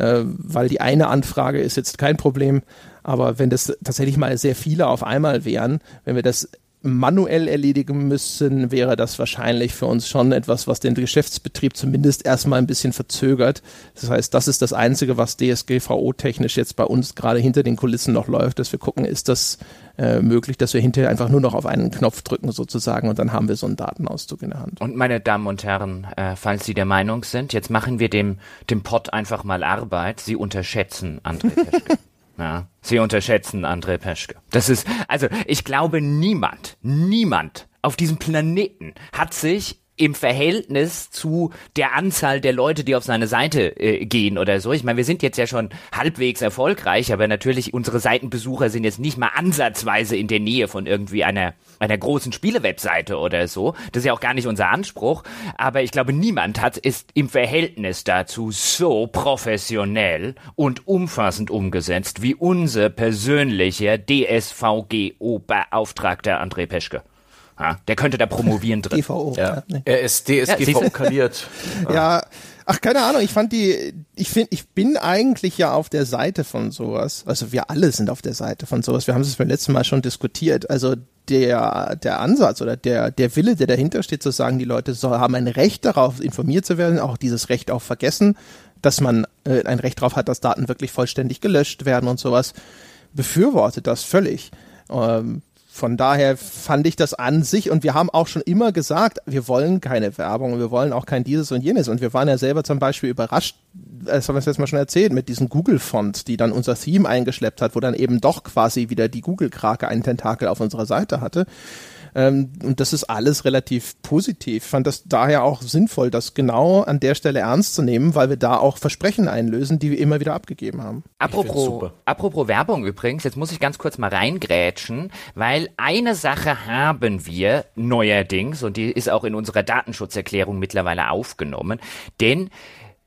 äh, weil die eine Anfrage ist jetzt kein Problem, aber wenn das tatsächlich mal sehr viele auf einmal wären, wenn wir das manuell erledigen müssen, wäre das wahrscheinlich für uns schon etwas, was den Geschäftsbetrieb zumindest erstmal ein bisschen verzögert. Das heißt, das ist das Einzige, was DSGVO-technisch jetzt bei uns gerade hinter den Kulissen noch läuft, dass wir gucken, ist das äh, möglich, dass wir hinterher einfach nur noch auf einen Knopf drücken sozusagen und dann haben wir so einen Datenauszug in der Hand. Und meine Damen und Herren, äh, falls Sie der Meinung sind, jetzt machen wir dem, dem Pod einfach mal Arbeit. Sie unterschätzen André Peschke. Ja, Sie unterschätzen André Peschke. Das ist, also ich glaube, niemand, niemand auf diesem Planeten hat sich im Verhältnis zu der Anzahl der Leute, die auf seine Seite äh, gehen oder so. Ich meine, wir sind jetzt ja schon halbwegs erfolgreich, aber natürlich unsere Seitenbesucher sind jetzt nicht mal ansatzweise in der Nähe von irgendwie einer einer großen Spielewebseite oder so. Das ist ja auch gar nicht unser Anspruch, aber ich glaube, niemand hat ist im Verhältnis dazu so professionell und umfassend umgesetzt wie unser persönlicher DSVGO-Beauftragter André Peschke. Der könnte da promovieren drin. DVO. Ja. Ja. Er ist DSGVO-kaliert. ja, ach, keine Ahnung, ich fand die, ich finde, ich bin eigentlich ja auf der Seite von sowas. Also wir alle sind auf der Seite von sowas. Wir haben es beim letzten Mal schon diskutiert. Also der, der Ansatz oder der, der Wille, der dahinter steht, zu sagen, die Leute so, haben ein Recht darauf, informiert zu werden, auch dieses Recht auf Vergessen, dass man äh, ein Recht darauf hat, dass Daten wirklich vollständig gelöscht werden und sowas, befürwortet das völlig. Ähm, von daher fand ich das an sich und wir haben auch schon immer gesagt, wir wollen keine Werbung, wir wollen auch kein dieses und jenes und wir waren ja selber zum Beispiel überrascht, das haben wir jetzt mal schon erzählt, mit diesen Google-Fonts, die dann unser Theme eingeschleppt hat, wo dann eben doch quasi wieder die Google-Krake einen Tentakel auf unserer Seite hatte. Ähm, und das ist alles relativ positiv. Ich fand das daher auch sinnvoll, das genau an der Stelle ernst zu nehmen, weil wir da auch Versprechen einlösen, die wir immer wieder abgegeben haben. Apropos, apropos Werbung übrigens, jetzt muss ich ganz kurz mal reingrätschen, weil eine Sache haben wir neuerdings und die ist auch in unserer Datenschutzerklärung mittlerweile aufgenommen, denn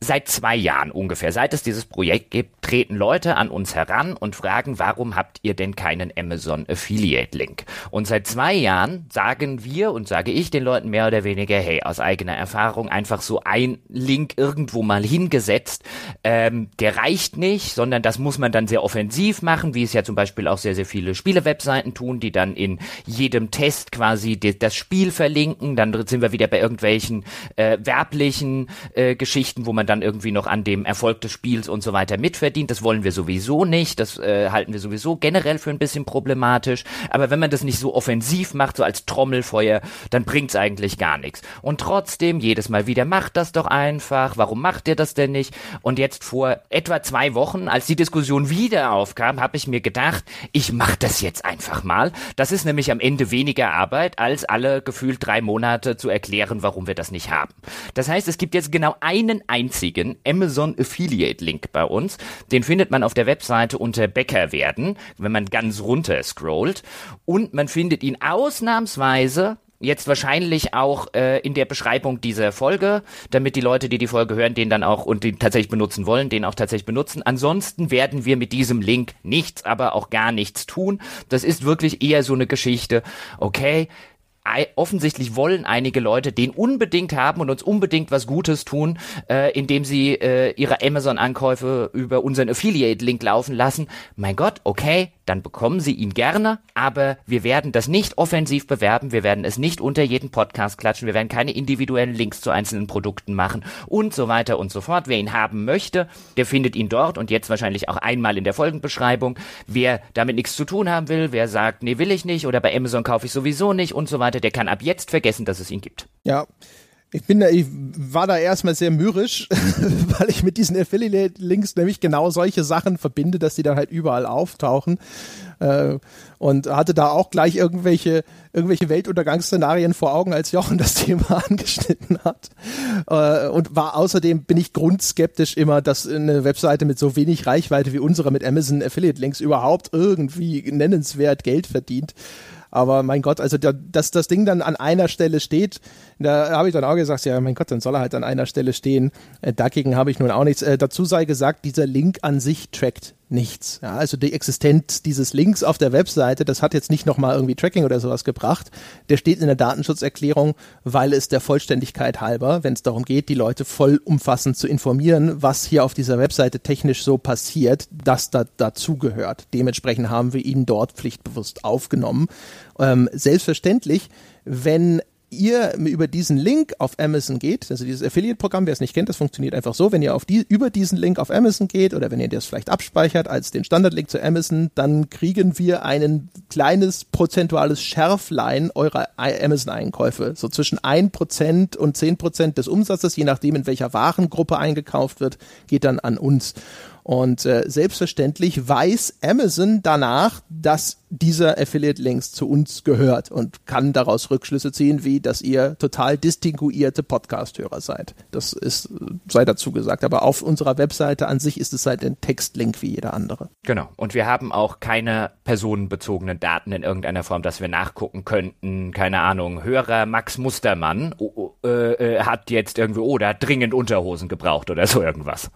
Seit zwei Jahren ungefähr, seit es dieses Projekt gibt, treten Leute an uns heran und fragen, warum habt ihr denn keinen Amazon Affiliate Link? Und seit zwei Jahren sagen wir und sage ich den Leuten mehr oder weniger, hey, aus eigener Erfahrung einfach so ein Link irgendwo mal hingesetzt, ähm, der reicht nicht, sondern das muss man dann sehr offensiv machen, wie es ja zum Beispiel auch sehr, sehr viele Spiele-Webseiten tun, die dann in jedem Test quasi das Spiel verlinken. Dann sind wir wieder bei irgendwelchen äh, werblichen äh, Geschichten, wo man dann irgendwie noch an dem Erfolg des Spiels und so weiter mitverdient. Das wollen wir sowieso nicht. Das äh, halten wir sowieso generell für ein bisschen problematisch. Aber wenn man das nicht so offensiv macht, so als Trommelfeuer, dann bringt's eigentlich gar nichts. Und trotzdem, jedes Mal wieder, macht das doch einfach. Warum macht ihr das denn nicht? Und jetzt vor etwa zwei Wochen, als die Diskussion wieder aufkam, habe ich mir gedacht, ich mache das jetzt einfach mal. Das ist nämlich am Ende weniger Arbeit, als alle gefühlt drei Monate zu erklären, warum wir das nicht haben. Das heißt, es gibt jetzt genau einen einzigen Amazon Affiliate Link bei uns. Den findet man auf der Webseite unter Bäcker werden, wenn man ganz runter scrollt. Und man findet ihn ausnahmsweise jetzt wahrscheinlich auch äh, in der Beschreibung dieser Folge, damit die Leute, die die Folge hören, den dann auch und den tatsächlich benutzen wollen, den auch tatsächlich benutzen. Ansonsten werden wir mit diesem Link nichts, aber auch gar nichts tun. Das ist wirklich eher so eine Geschichte. Okay, offensichtlich wollen einige Leute den unbedingt haben und uns unbedingt was Gutes tun, äh, indem sie äh, ihre Amazon-Ankäufe über unseren Affiliate-Link laufen lassen. Mein Gott, okay, dann bekommen Sie ihn gerne, aber wir werden das nicht offensiv bewerben, wir werden es nicht unter jeden Podcast klatschen, wir werden keine individuellen Links zu einzelnen Produkten machen und so weiter und so fort. Wer ihn haben möchte, der findet ihn dort und jetzt wahrscheinlich auch einmal in der Folgenbeschreibung. Wer damit nichts zu tun haben will, wer sagt, nee, will ich nicht oder bei Amazon kaufe ich sowieso nicht und so weiter, der kann ab jetzt vergessen, dass es ihn gibt. Ja, ich bin da, ich war da erstmal sehr mürrisch, weil ich mit diesen Affiliate-Links nämlich genau solche Sachen verbinde, dass die dann halt überall auftauchen. Äh, und hatte da auch gleich irgendwelche, irgendwelche Weltuntergangsszenarien vor Augen, als Jochen das Thema angeschnitten hat. Äh, und war außerdem bin ich grundskeptisch immer, dass eine Webseite mit so wenig Reichweite wie unsere mit Amazon Affiliate-Links überhaupt irgendwie nennenswert Geld verdient. Aber mein Gott, also da, dass das Ding dann an einer Stelle steht, da habe ich dann auch gesagt, ja, mein Gott, dann soll er halt an einer Stelle stehen. Äh, dagegen habe ich nun auch nichts. Äh, dazu sei gesagt, dieser Link an sich trackt nichts. Ja, also die Existenz dieses Links auf der Webseite, das hat jetzt nicht nochmal irgendwie Tracking oder sowas gebracht. Der steht in der Datenschutzerklärung, weil es der Vollständigkeit halber, wenn es darum geht, die Leute vollumfassend zu informieren, was hier auf dieser Webseite technisch so passiert, dass da dazugehört. Dementsprechend haben wir ihn dort pflichtbewusst aufgenommen. Ähm, selbstverständlich, wenn ihr über diesen Link auf Amazon geht, also dieses Affiliate-Programm, wer es nicht kennt, das funktioniert einfach so, wenn ihr auf die, über diesen Link auf Amazon geht oder wenn ihr das vielleicht abspeichert als den Standard-Link zu Amazon, dann kriegen wir ein kleines prozentuales Schärflein eurer Amazon-Einkäufe, so zwischen 1% und 10% des Umsatzes, je nachdem in welcher Warengruppe eingekauft wird, geht dann an uns. Und äh, selbstverständlich weiß Amazon danach, dass dieser Affiliate-Links zu uns gehört und kann daraus Rückschlüsse ziehen, wie dass ihr total distinguierte Podcast-Hörer seid. Das ist, sei dazu gesagt. Aber auf unserer Webseite an sich ist es halt ein Textlink wie jeder andere. Genau. Und wir haben auch keine personenbezogenen Daten in irgendeiner Form, dass wir nachgucken könnten. Keine Ahnung. Hörer Max Mustermann oh, oh, äh, hat jetzt irgendwie, oh, der hat dringend Unterhosen gebraucht oder so irgendwas.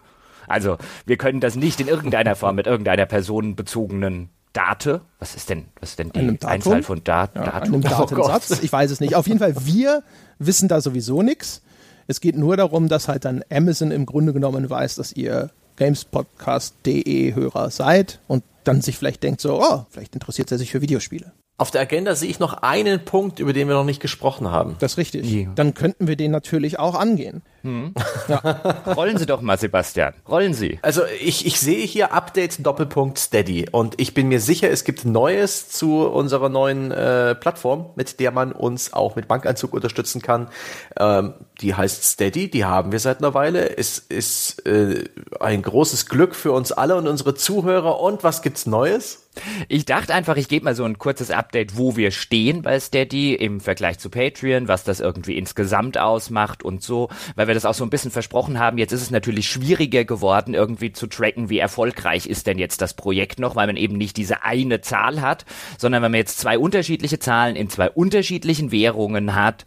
Also wir können das nicht in irgendeiner Form mit irgendeiner personenbezogenen Date. Was ist denn, was ist denn die Einzahl von Dat ja, Datum? Einem Datensatz. Oh ich weiß es nicht. Auf jeden Fall, wir wissen da sowieso nichts. Es geht nur darum, dass halt dann Amazon im Grunde genommen weiß, dass ihr gamespodcast.de Hörer seid und dann sich vielleicht denkt so, oh, vielleicht interessiert er sich für Videospiele. Auf der Agenda sehe ich noch einen Punkt, über den wir noch nicht gesprochen haben. Das ist richtig. Ja. Dann könnten wir den natürlich auch angehen. Hm. Ja. Rollen Sie doch mal, Sebastian. Rollen Sie. Also ich, ich sehe hier Update Doppelpunkt Steady und ich bin mir sicher, es gibt Neues zu unserer neuen äh, Plattform, mit der man uns auch mit Bankanzug unterstützen kann. Ähm, die heißt Steady, die haben wir seit einer Weile. Es ist äh, ein großes Glück für uns alle und unsere Zuhörer. Und was gibt's Neues? Ich dachte einfach, ich gebe mal so ein kurzes Update, wo wir stehen bei Steady im Vergleich zu Patreon, was das irgendwie insgesamt ausmacht und so, weil wir das auch so ein bisschen versprochen haben. Jetzt ist es natürlich schwieriger geworden, irgendwie zu tracken, wie erfolgreich ist denn jetzt das Projekt noch, weil man eben nicht diese eine Zahl hat, sondern wenn man jetzt zwei unterschiedliche Zahlen in zwei unterschiedlichen Währungen hat,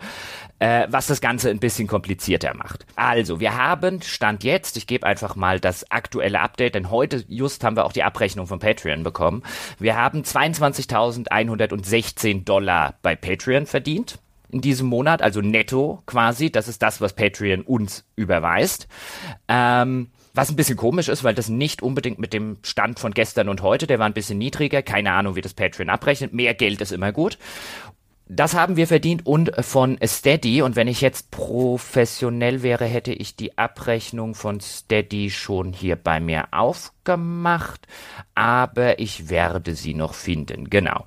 äh, was das Ganze ein bisschen komplizierter macht. Also, wir haben Stand jetzt, ich gebe einfach mal das aktuelle Update, denn heute just haben wir auch die Abrechnung von Patreon bekommen. Wir haben 22.116 Dollar bei Patreon verdient in diesem Monat, also netto quasi. Das ist das, was Patreon uns überweist. Ähm, was ein bisschen komisch ist, weil das nicht unbedingt mit dem Stand von gestern und heute, der war ein bisschen niedriger. Keine Ahnung, wie das Patreon abrechnet. Mehr Geld ist immer gut. Das haben wir verdient und von Steady. Und wenn ich jetzt professionell wäre, hätte ich die Abrechnung von Steady schon hier bei mir aufgemacht. Aber ich werde sie noch finden. Genau.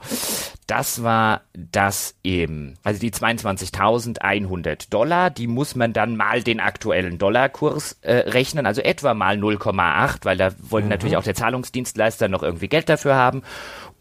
Das war das eben. Also die 22.100 Dollar, die muss man dann mal den aktuellen Dollarkurs äh, rechnen. Also etwa mal 0,8, weil da wollen mhm. natürlich auch der Zahlungsdienstleister noch irgendwie Geld dafür haben.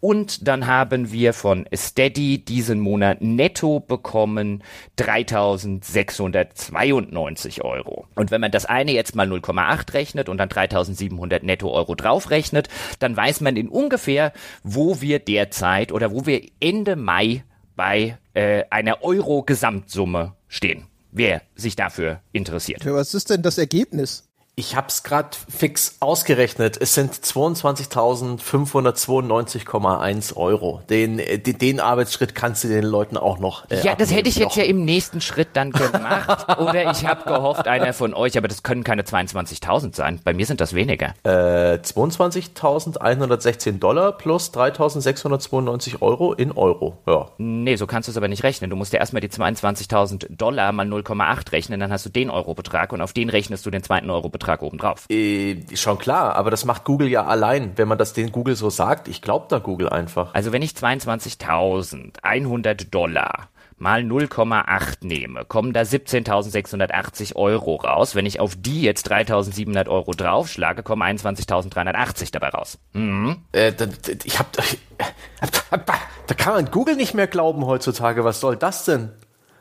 Und dann haben wir von Steady diesen Monat netto bekommen 3.692 Euro. Und wenn man das eine jetzt mal 0,8 rechnet und dann 3.700 netto Euro draufrechnet, dann weiß man in ungefähr, wo wir derzeit oder wo wir Ende Mai bei äh, einer Euro-Gesamtsumme stehen. Wer sich dafür interessiert. Was ist denn das Ergebnis? Ich habe es gerade fix ausgerechnet. Es sind 22.592,1 Euro. Den, den, den Arbeitsschritt kannst du den Leuten auch noch. Äh, ja, das hätte ich jetzt ja im nächsten Schritt dann gemacht. Oder ich habe gehofft, einer von euch, aber das können keine 22.000 sein. Bei mir sind das weniger. Äh, 22.116 Dollar plus 3.692 Euro in Euro. Ja. Nee, so kannst du es aber nicht rechnen. Du musst ja erstmal die 22.000 Dollar mal 0,8 rechnen, dann hast du den Euro-Betrag und auf den rechnest du den zweiten Euro-Betrag. Betrag obendrauf. Äh, schon klar, aber das macht Google ja allein, wenn man das den Google so sagt. Ich glaube da Google einfach. Also wenn ich 22.100 Dollar mal 0,8 nehme, kommen da 17.680 Euro raus. Wenn ich auf die jetzt 3.700 Euro draufschlage, kommen 21.380 dabei raus. Mhm. Äh, da, ich hab, da kann man Google nicht mehr glauben heutzutage. Was soll das denn?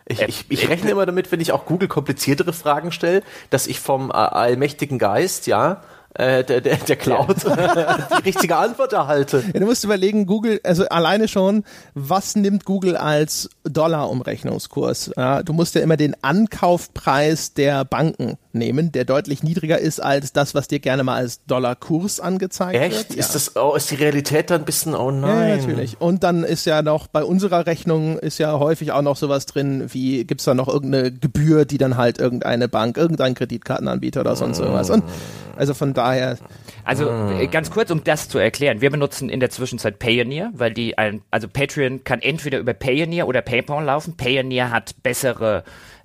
Ich, ich, ich rechne immer damit, wenn ich auch Google kompliziertere Fragen stelle, dass ich vom äh, allmächtigen Geist, ja, äh, der, der, der Cloud die richtige Antwort erhalte. Ja, du musst überlegen, Google, also alleine schon, was nimmt Google als Dollar-Umrechnungskurs? Ja, du musst ja immer den Ankaufpreis der Banken nehmen, der deutlich niedriger ist als das, was dir gerne mal als Dollarkurs angezeigt Echt? wird. Echt? Ist das, oh, ist die Realität dann ein bisschen, oh nein. Ja, natürlich. Und dann ist ja noch, bei unserer Rechnung ist ja häufig auch noch sowas drin, wie gibt's da noch irgendeine Gebühr, die dann halt irgendeine Bank, irgendein Kreditkartenanbieter oder sonst irgendwas. Und also von daher. Also äh, ganz kurz, um das zu erklären. Wir benutzen in der Zwischenzeit Payoneer, weil die ein, also Patreon kann entweder über Payoneer oder PayPal laufen. Payoneer hat bessere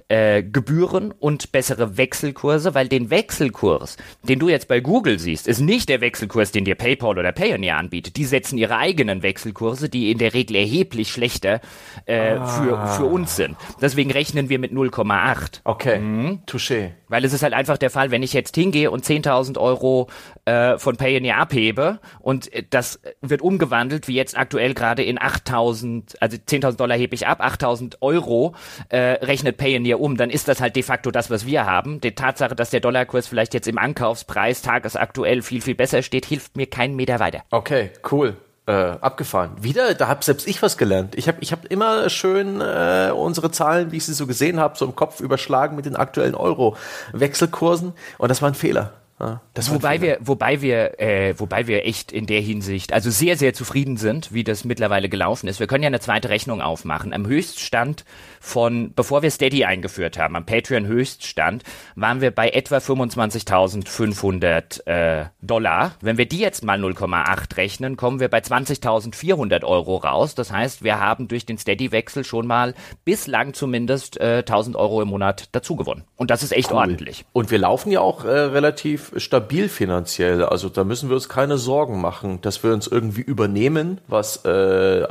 äh, Gebühren und bessere Wechselkurse, weil den Wechselkurs, den du jetzt bei Google siehst, ist nicht der Wechselkurs, den dir PayPal oder Payoneer anbietet. Die setzen ihre eigenen Wechselkurse, die in der Regel erheblich schlechter äh, ah. für, für uns sind. Deswegen rechnen wir mit 0,8. Okay, mhm. touché. Weil es ist halt einfach der Fall, wenn ich jetzt hingehe und 10.000 Euro äh, von Payoneer abhebe und äh, das wird umgewandelt, wie jetzt aktuell gerade in 8.000, also 10.000 Dollar hebe ich ab, 8.000 Euro äh, rechnet Payoneer um, dann ist das halt de facto das, was wir haben. Die Tatsache, dass der Dollarkurs vielleicht jetzt im Ankaufspreis tagesaktuell viel, viel besser steht, hilft mir keinen Meter weiter. Okay, cool. Äh, abgefahren. Wieder, da habe selbst ich was gelernt. Ich habe ich hab immer schön äh, unsere Zahlen, wie ich sie so gesehen habe, so im Kopf überschlagen mit den aktuellen Euro-Wechselkursen und das war ein Fehler. Ja, wobei wir, wobei wir, äh, wobei wir echt in der Hinsicht, also sehr, sehr zufrieden sind, wie das mittlerweile gelaufen ist. Wir können ja eine zweite Rechnung aufmachen. Am Höchststand von, bevor wir Steady eingeführt haben, am Patreon Höchststand, waren wir bei etwa 25.500 äh, Dollar. Wenn wir die jetzt mal 0,8 rechnen, kommen wir bei 20.400 Euro raus. Das heißt, wir haben durch den Steady-Wechsel schon mal bislang zumindest äh, 1.000 Euro im Monat dazu gewonnen. Und das ist echt cool. ordentlich. Und wir laufen ja auch äh, relativ stabil finanziell. Also da müssen wir uns keine Sorgen machen, dass wir uns irgendwie übernehmen, was äh,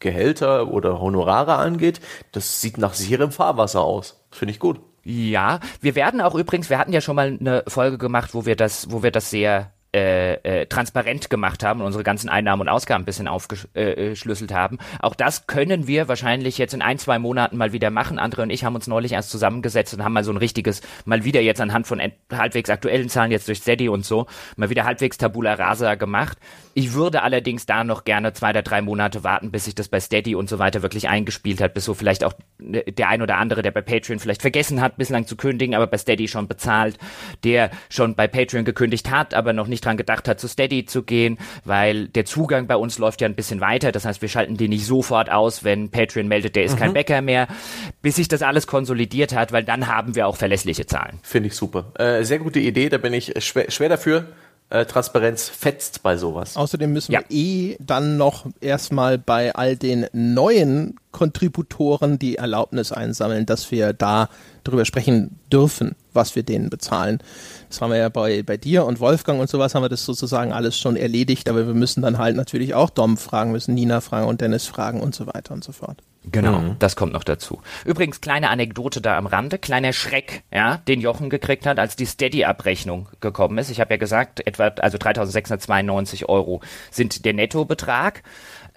Gehälter oder Honorare angeht. Das sieht nach sicherem Fahrwasser aus. Finde ich gut. Ja, wir werden auch übrigens, wir hatten ja schon mal eine Folge gemacht, wo wir das, wo wir das sehr äh, äh, transparent gemacht haben und unsere ganzen Einnahmen und Ausgaben ein bisschen aufgeschlüsselt haben. Auch das können wir wahrscheinlich jetzt in ein, zwei Monaten mal wieder machen. Andre und ich haben uns neulich erst zusammengesetzt und haben mal so ein richtiges, mal wieder jetzt anhand von halbwegs aktuellen Zahlen, jetzt durch Steady und so, mal wieder halbwegs Tabula Rasa gemacht. Ich würde allerdings da noch gerne zwei oder drei Monate warten, bis sich das bei Steady und so weiter wirklich eingespielt hat, bis so vielleicht auch der ein oder andere, der bei Patreon vielleicht vergessen hat, bislang zu kündigen, aber bei Steady schon bezahlt, der schon bei Patreon gekündigt hat, aber noch nicht nicht dran gedacht hat, zu Steady zu gehen, weil der Zugang bei uns läuft ja ein bisschen weiter. Das heißt, wir schalten den nicht sofort aus, wenn Patreon meldet, der ist mhm. kein Bäcker mehr, bis sich das alles konsolidiert hat, weil dann haben wir auch verlässliche Zahlen. Finde ich super. Äh, sehr gute Idee, da bin ich schwer, schwer dafür. Äh, Transparenz fetzt bei sowas. Außerdem müssen ja. wir eh dann noch erstmal bei all den neuen Kontributoren die Erlaubnis einsammeln, dass wir da drüber sprechen dürfen, was wir denen bezahlen. Das haben wir ja bei, bei dir und Wolfgang und sowas haben wir das sozusagen alles schon erledigt, aber wir müssen dann halt natürlich auch Dom fragen, müssen Nina fragen und Dennis fragen und so weiter und so fort. Genau, mhm. das kommt noch dazu. Übrigens, kleine Anekdote da am Rande, kleiner Schreck, ja, den Jochen gekriegt hat, als die Steady-Abrechnung gekommen ist. Ich habe ja gesagt, etwa, also 3692 Euro sind der Nettobetrag.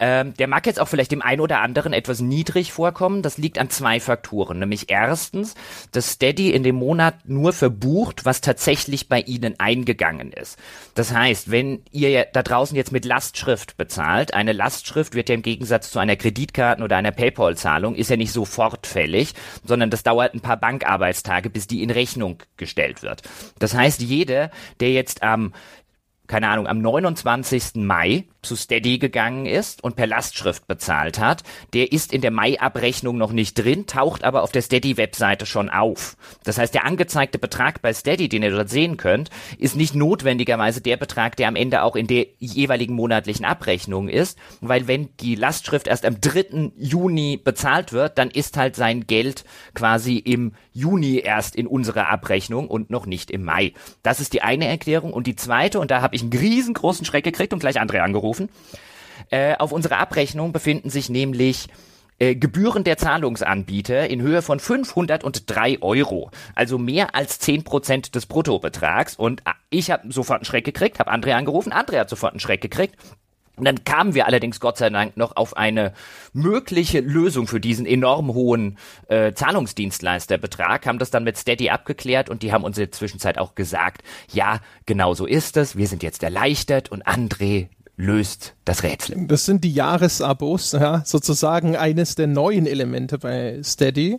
Ähm, der mag jetzt auch vielleicht dem einen oder anderen etwas niedrig vorkommen. Das liegt an zwei Faktoren. Nämlich erstens, dass Steady in dem Monat nur verbucht, was tatsächlich bei Ihnen eingegangen ist. Das heißt, wenn ihr da draußen jetzt mit Lastschrift bezahlt, eine Lastschrift wird ja im Gegensatz zu einer Kreditkarten- oder einer PayPal-Zahlung, ist ja nicht sofort fällig, sondern das dauert ein paar Bankarbeitstage, bis die in Rechnung gestellt wird. Das heißt, jeder, der jetzt am keine Ahnung, am 29. Mai zu Steady gegangen ist und per Lastschrift bezahlt hat, der ist in der Mai-Abrechnung noch nicht drin, taucht aber auf der Steady-Webseite schon auf. Das heißt, der angezeigte Betrag bei Steady, den ihr dort sehen könnt, ist nicht notwendigerweise der Betrag, der am Ende auch in der jeweiligen monatlichen Abrechnung ist, weil wenn die Lastschrift erst am 3. Juni bezahlt wird, dann ist halt sein Geld quasi im Juni erst in unserer Abrechnung und noch nicht im Mai. Das ist die eine Erklärung. Und die zweite, und da habe ich einen riesengroßen Schreck gekriegt und gleich André angerufen, äh, auf unserer Abrechnung befinden sich nämlich äh, Gebühren der Zahlungsanbieter in Höhe von 503 Euro, also mehr als 10 Prozent des Bruttobetrags. Und ah, ich habe sofort einen Schreck gekriegt, habe André angerufen, André hat sofort einen Schreck gekriegt. Und dann kamen wir allerdings Gott sei Dank noch auf eine mögliche Lösung für diesen enorm hohen äh, Zahlungsdienstleisterbetrag, haben das dann mit Steady abgeklärt und die haben uns in der Zwischenzeit auch gesagt, ja, genau so ist es, wir sind jetzt erleichtert und André löst das Rätsel. Das sind die Jahresabos, ja, sozusagen eines der neuen Elemente bei Steady.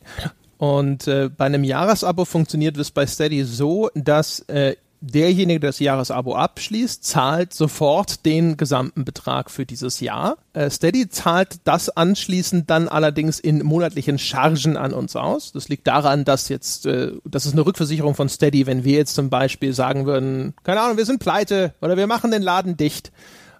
Und äh, bei einem Jahresabo funktioniert es bei Steady so, dass äh, derjenige, der das Jahresabo abschließt, zahlt sofort den gesamten Betrag für dieses Jahr. Äh, Steady zahlt das anschließend dann allerdings in monatlichen Chargen an uns aus. Das liegt daran, dass jetzt, äh, das ist eine Rückversicherung von Steady, wenn wir jetzt zum Beispiel sagen würden, keine Ahnung, wir sind pleite oder wir machen den Laden dicht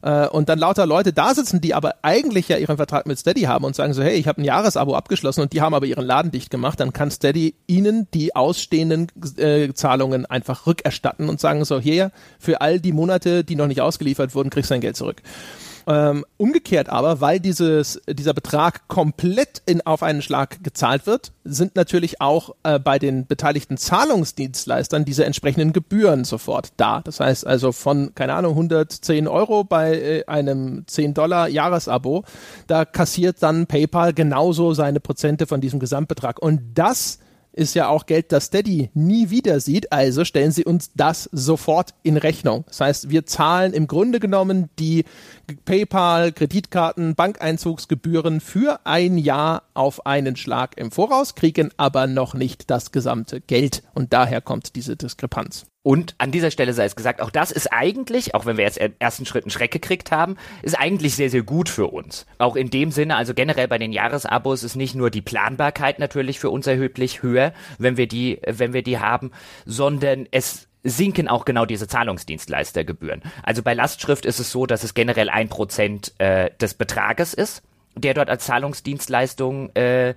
äh, und dann lauter Leute da sitzen, die aber eigentlich ja ihren Vertrag mit Steady haben und sagen so, hey, ich habe ein Jahresabo abgeschlossen und die haben aber ihren Laden dicht gemacht, dann kann Steady ihnen die ausstehenden äh, Zahlungen einfach rückerstatten und sagen so, hier, für all die Monate, die noch nicht ausgeliefert wurden, kriegst du dein Geld zurück. Ähm, umgekehrt aber, weil dieses, dieser Betrag komplett in, auf einen Schlag gezahlt wird, sind natürlich auch äh, bei den beteiligten Zahlungsdienstleistern diese entsprechenden Gebühren sofort da. Das heißt also von, keine Ahnung, 110 Euro bei äh, einem 10 Dollar Jahresabo, da kassiert dann PayPal genauso seine Prozente von diesem Gesamtbetrag. Und das ist ja auch Geld, das Steady nie wieder sieht, also stellen sie uns das sofort in Rechnung. Das heißt, wir zahlen im Grunde genommen die PayPal, Kreditkarten, Bankeinzugsgebühren für ein Jahr auf einen Schlag im Voraus, kriegen aber noch nicht das gesamte Geld und daher kommt diese Diskrepanz. Und an dieser Stelle sei es gesagt, auch das ist eigentlich, auch wenn wir jetzt ersten Schritt einen Schreck gekriegt haben, ist eigentlich sehr, sehr gut für uns. Auch in dem Sinne, also generell bei den Jahresabos ist nicht nur die Planbarkeit natürlich für uns erheblich höher, wenn wir die, wenn wir die haben, sondern es sinken auch genau diese Zahlungsdienstleistergebühren. Also bei Lastschrift ist es so, dass es generell ein Prozent äh, des Betrages ist, der dort als Zahlungsdienstleistung äh,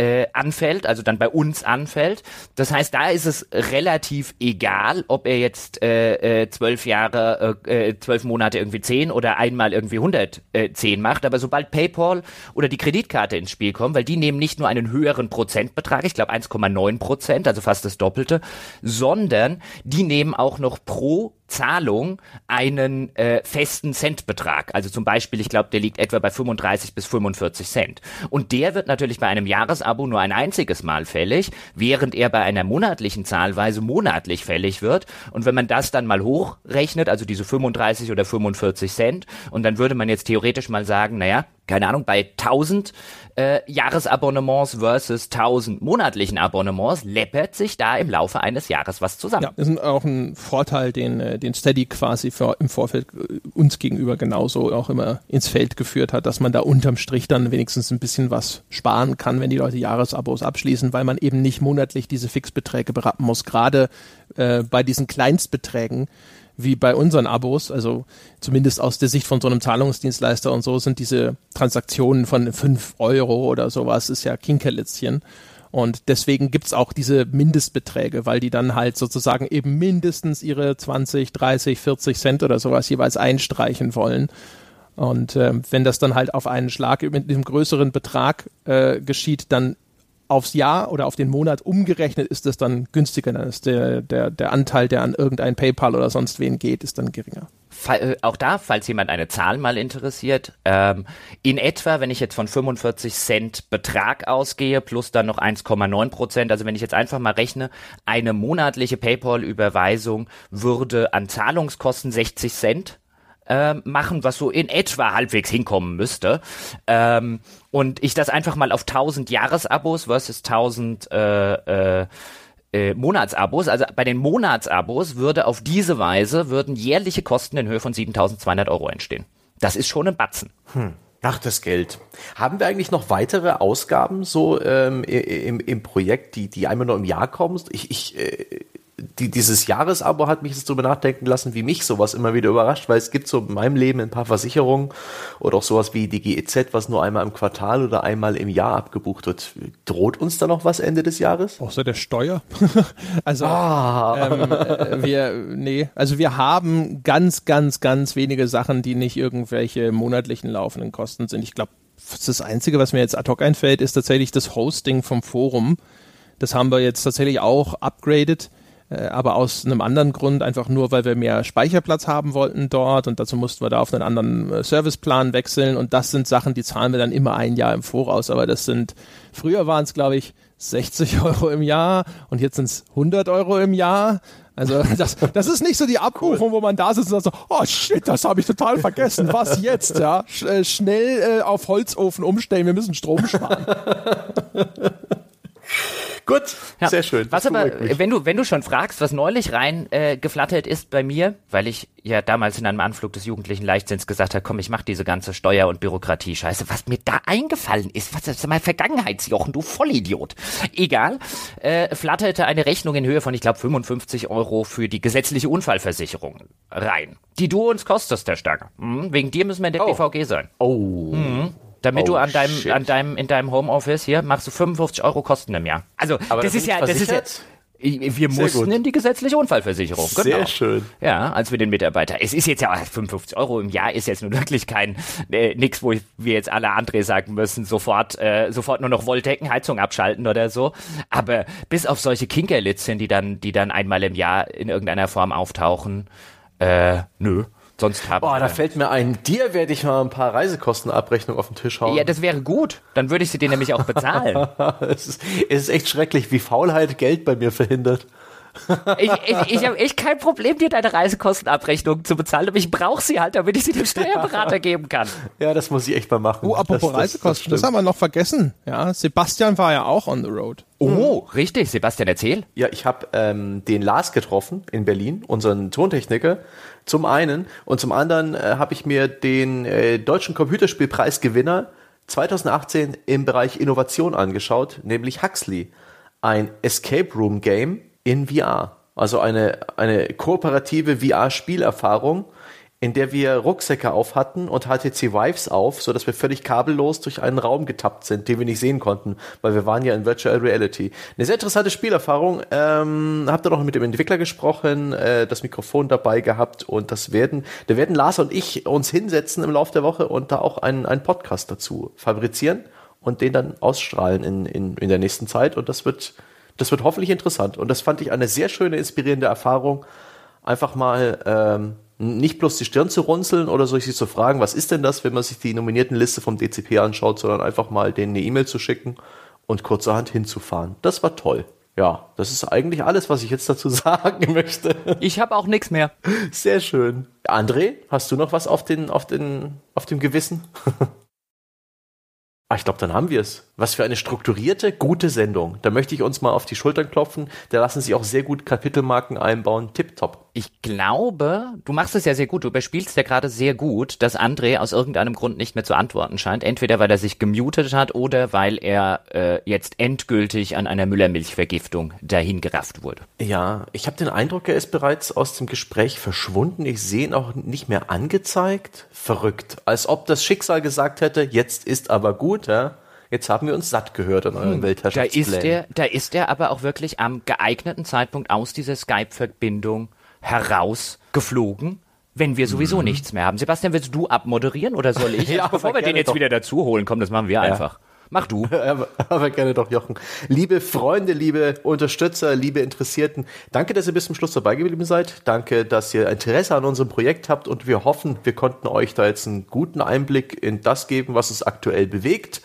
äh, anfällt, also dann bei uns anfällt. Das heißt, da ist es relativ egal, ob er jetzt äh, äh, zwölf Jahre, äh, äh zwölf Monate irgendwie zehn oder einmal irgendwie 110 macht. Aber sobald PayPal oder die Kreditkarte ins Spiel kommen, weil die nehmen nicht nur einen höheren Prozentbetrag, ich glaube 1,9 Prozent, also fast das Doppelte, sondern die nehmen auch noch pro Zahlung einen äh, festen Centbetrag. Also zum Beispiel, ich glaube, der liegt etwa bei 35 bis 45 Cent. Und der wird natürlich bei einem Jahresabo nur ein einziges Mal fällig, während er bei einer monatlichen Zahlweise monatlich fällig wird. Und wenn man das dann mal hochrechnet, also diese 35 oder 45 Cent, und dann würde man jetzt theoretisch mal sagen, naja, keine Ahnung, bei 1000 äh, Jahresabonnements versus 1000 monatlichen Abonnements läppert sich da im Laufe eines Jahres was zusammen. Ja, das ist auch ein Vorteil, den, äh, den Steady quasi für, im Vorfeld äh, uns gegenüber genauso auch immer ins Feld geführt hat, dass man da unterm Strich dann wenigstens ein bisschen was sparen kann, wenn die Leute Jahresabos abschließen, weil man eben nicht monatlich diese Fixbeträge berappen muss. Gerade äh, bei diesen Kleinstbeträgen wie bei unseren Abos, also zumindest aus der Sicht von so einem Zahlungsdienstleister und so, sind diese Transaktionen von 5 Euro oder sowas, ist ja Kinkerlitzchen. Und deswegen gibt's auch diese Mindestbeträge, weil die dann halt sozusagen eben mindestens ihre 20, 30, 40 Cent oder sowas jeweils einstreichen wollen. Und äh, wenn das dann halt auf einen Schlag mit diesem größeren Betrag äh, geschieht, dann aufs Jahr oder auf den Monat umgerechnet ist es dann günstiger. Dann ist der, der, der Anteil, der an irgendein PayPal oder sonst wen geht, ist dann geringer. Äh, auch da, falls jemand eine Zahl mal interessiert, ähm, in etwa, wenn ich jetzt von 45 Cent Betrag ausgehe, plus dann noch 1,9 Prozent, also wenn ich jetzt einfach mal rechne, eine monatliche PayPal-Überweisung würde an Zahlungskosten 60 Cent äh, machen, was so in etwa halbwegs hinkommen müsste. Ähm, und ich das einfach mal auf 1000 Jahresabos versus 1000 äh, äh, äh, Monatsabos, also bei den Monatsabos würde auf diese Weise würden jährliche Kosten in Höhe von 7.200 Euro entstehen. Das ist schon ein Batzen. Hm. Ach, das Geld. Haben wir eigentlich noch weitere Ausgaben so ähm, im, im Projekt, die, die einmal nur im Jahr kommen? Ich, ich, äh, die, dieses Jahresabo hat mich jetzt darüber nachdenken lassen, wie mich sowas immer wieder überrascht, weil es gibt so in meinem Leben ein paar Versicherungen oder auch sowas wie die GEZ, was nur einmal im Quartal oder einmal im Jahr abgebucht wird. Droht uns da noch was Ende des Jahres? Außer der Steuer. also ah. ähm, äh, wir, nee, also wir haben ganz, ganz, ganz wenige Sachen, die nicht irgendwelche monatlichen laufenden Kosten sind. Ich glaube, das Einzige, was mir jetzt ad hoc einfällt, ist tatsächlich das Hosting vom Forum. Das haben wir jetzt tatsächlich auch upgraded aber aus einem anderen Grund, einfach nur, weil wir mehr Speicherplatz haben wollten dort und dazu mussten wir da auf einen anderen äh, Serviceplan wechseln und das sind Sachen, die zahlen wir dann immer ein Jahr im Voraus, aber das sind, früher waren es glaube ich 60 Euro im Jahr und jetzt sind es 100 Euro im Jahr. Also das, das ist nicht so die Abbuchung, cool. wo man da sitzt und sagt so, oh shit, das habe ich total vergessen. Was jetzt? Ja, Sch äh, schnell äh, auf Holzofen umstellen, wir müssen Strom sparen. Gut, ja. sehr schön. Was aber, wenn du, wenn du schon fragst, was neulich rein äh, geflattert ist bei mir, weil ich ja damals in einem Anflug des jugendlichen Leichtsinns gesagt habe, komm, ich mach diese ganze Steuer- und Bürokratie-Scheiße, was mir da eingefallen ist, was ist mein Vergangenheitsjochen, du Vollidiot. Egal, äh, flatterte eine Rechnung in Höhe von, ich glaube, 55 Euro für die gesetzliche Unfallversicherung rein, die du uns kostest, der Stange. Hm, wegen dir müssen wir in der oh. BVG sein. Oh. Mhm damit oh, du an deinem, shit. an deinem, in deinem Homeoffice hier machst du 55 Euro Kosten im Jahr. Also, Aber das ist ja, das ist jetzt, wir mussten in die gesetzliche Unfallversicherung. Genau. Sehr schön. Ja, als wir den Mitarbeiter. Es ist jetzt ja 55 Euro im Jahr ist jetzt nun wirklich kein äh, nix, wo wir jetzt alle André sagen müssen, sofort äh, sofort nur noch Wolldeckenheizung abschalten oder so. Aber bis auf solche Kinkerlitzchen, die dann die dann einmal im Jahr in irgendeiner Form auftauchen, äh, nö. Sonst haben Boah, da fällt mir ein, dir werde ich mal ein paar Reisekostenabrechnungen auf den Tisch hauen. Ja, das wäre gut. Dann würde ich sie dir nämlich auch bezahlen. es, ist, es ist echt schrecklich, wie Faulheit Geld bei mir verhindert. ich ich, ich habe echt kein Problem, dir deine Reisekostenabrechnung zu bezahlen, aber ich brauche sie halt, damit ich sie dem Steuerberater geben kann. Ja, das muss ich echt mal machen. Oh, apropos das, Reisekosten, das, das, haben wir noch vergessen. Ja, Sebastian war ja auch on the road. Oh, mhm. richtig. Sebastian, erzähl. Ja, ich habe ähm, den Lars getroffen in Berlin, unseren Tontechniker, zum einen. Und zum anderen äh, habe ich mir den äh, deutschen Computerspielpreisgewinner 2018 im Bereich Innovation angeschaut, nämlich Huxley. Ein Escape Room Game in VR. Also eine, eine kooperative VR-Spielerfahrung, in der wir Rucksäcke auf hatten und HTC Vives auf, so dass wir völlig kabellos durch einen Raum getappt sind, den wir nicht sehen konnten, weil wir waren ja in Virtual Reality. Eine sehr interessante Spielerfahrung. Ähm, habt ihr noch mit dem Entwickler gesprochen, äh, das Mikrofon dabei gehabt und das werden, da werden Lars und ich uns hinsetzen im Laufe der Woche und da auch einen, einen Podcast dazu fabrizieren und den dann ausstrahlen in, in, in der nächsten Zeit und das wird das wird hoffentlich interessant. Und das fand ich eine sehr schöne, inspirierende Erfahrung. einfach mal ähm, nicht bloß die Stirn zu runzeln oder sich zu fragen, was ist denn das, wenn man sich die nominierten Liste vom DCP anschaut, sondern einfach mal denen eine E-Mail zu schicken und kurzerhand hinzufahren. Das war toll. Ja, das ist eigentlich alles, was ich jetzt dazu sagen möchte. Ich habe auch nichts mehr. Sehr schön. André, hast du noch was auf, den, auf, den, auf dem Gewissen? Ah, ich glaube, dann haben wir es. Was für eine strukturierte, gute Sendung. Da möchte ich uns mal auf die Schultern klopfen. Da lassen sich auch sehr gut Kapitelmarken einbauen. Tipptopp. Ich glaube, du machst es ja sehr gut. Du überspielst ja gerade sehr gut, dass André aus irgendeinem Grund nicht mehr zu antworten scheint. Entweder weil er sich gemutet hat oder weil er äh, jetzt endgültig an einer Müllermilchvergiftung dahingerafft wurde. Ja, ich habe den Eindruck, er ist bereits aus dem Gespräch verschwunden. Ich sehe ihn auch nicht mehr angezeigt. Verrückt. Als ob das Schicksal gesagt hätte, jetzt ist aber gut, ja. Jetzt haben wir uns satt gehört an euren hm, Weltherrschaftsplänen. Da ist er, da ist er aber auch wirklich am geeigneten Zeitpunkt aus dieser Skype-Verbindung herausgeflogen wenn wir sowieso mhm. nichts mehr haben. Sebastian, willst du abmoderieren oder soll ich? ja, bevor wir den jetzt doch. wieder dazu holen, komm, das machen wir ja. einfach. Mach du. aber, aber gerne doch, Jochen. Liebe Freunde, liebe Unterstützer, liebe Interessierten, danke, dass ihr bis zum Schluss dabei geblieben seid. Danke, dass ihr Interesse an unserem Projekt habt und wir hoffen, wir konnten euch da jetzt einen guten Einblick in das geben, was uns aktuell bewegt.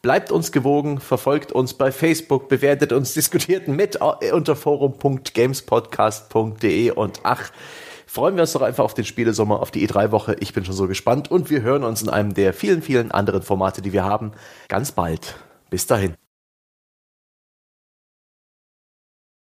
Bleibt uns gewogen, verfolgt uns bei Facebook, bewertet uns, diskutiert mit unter forum.gamespodcast.de und ach, freuen wir uns doch einfach auf den Spielesommer, auf die E3-Woche. Ich bin schon so gespannt und wir hören uns in einem der vielen, vielen anderen Formate, die wir haben, ganz bald. Bis dahin.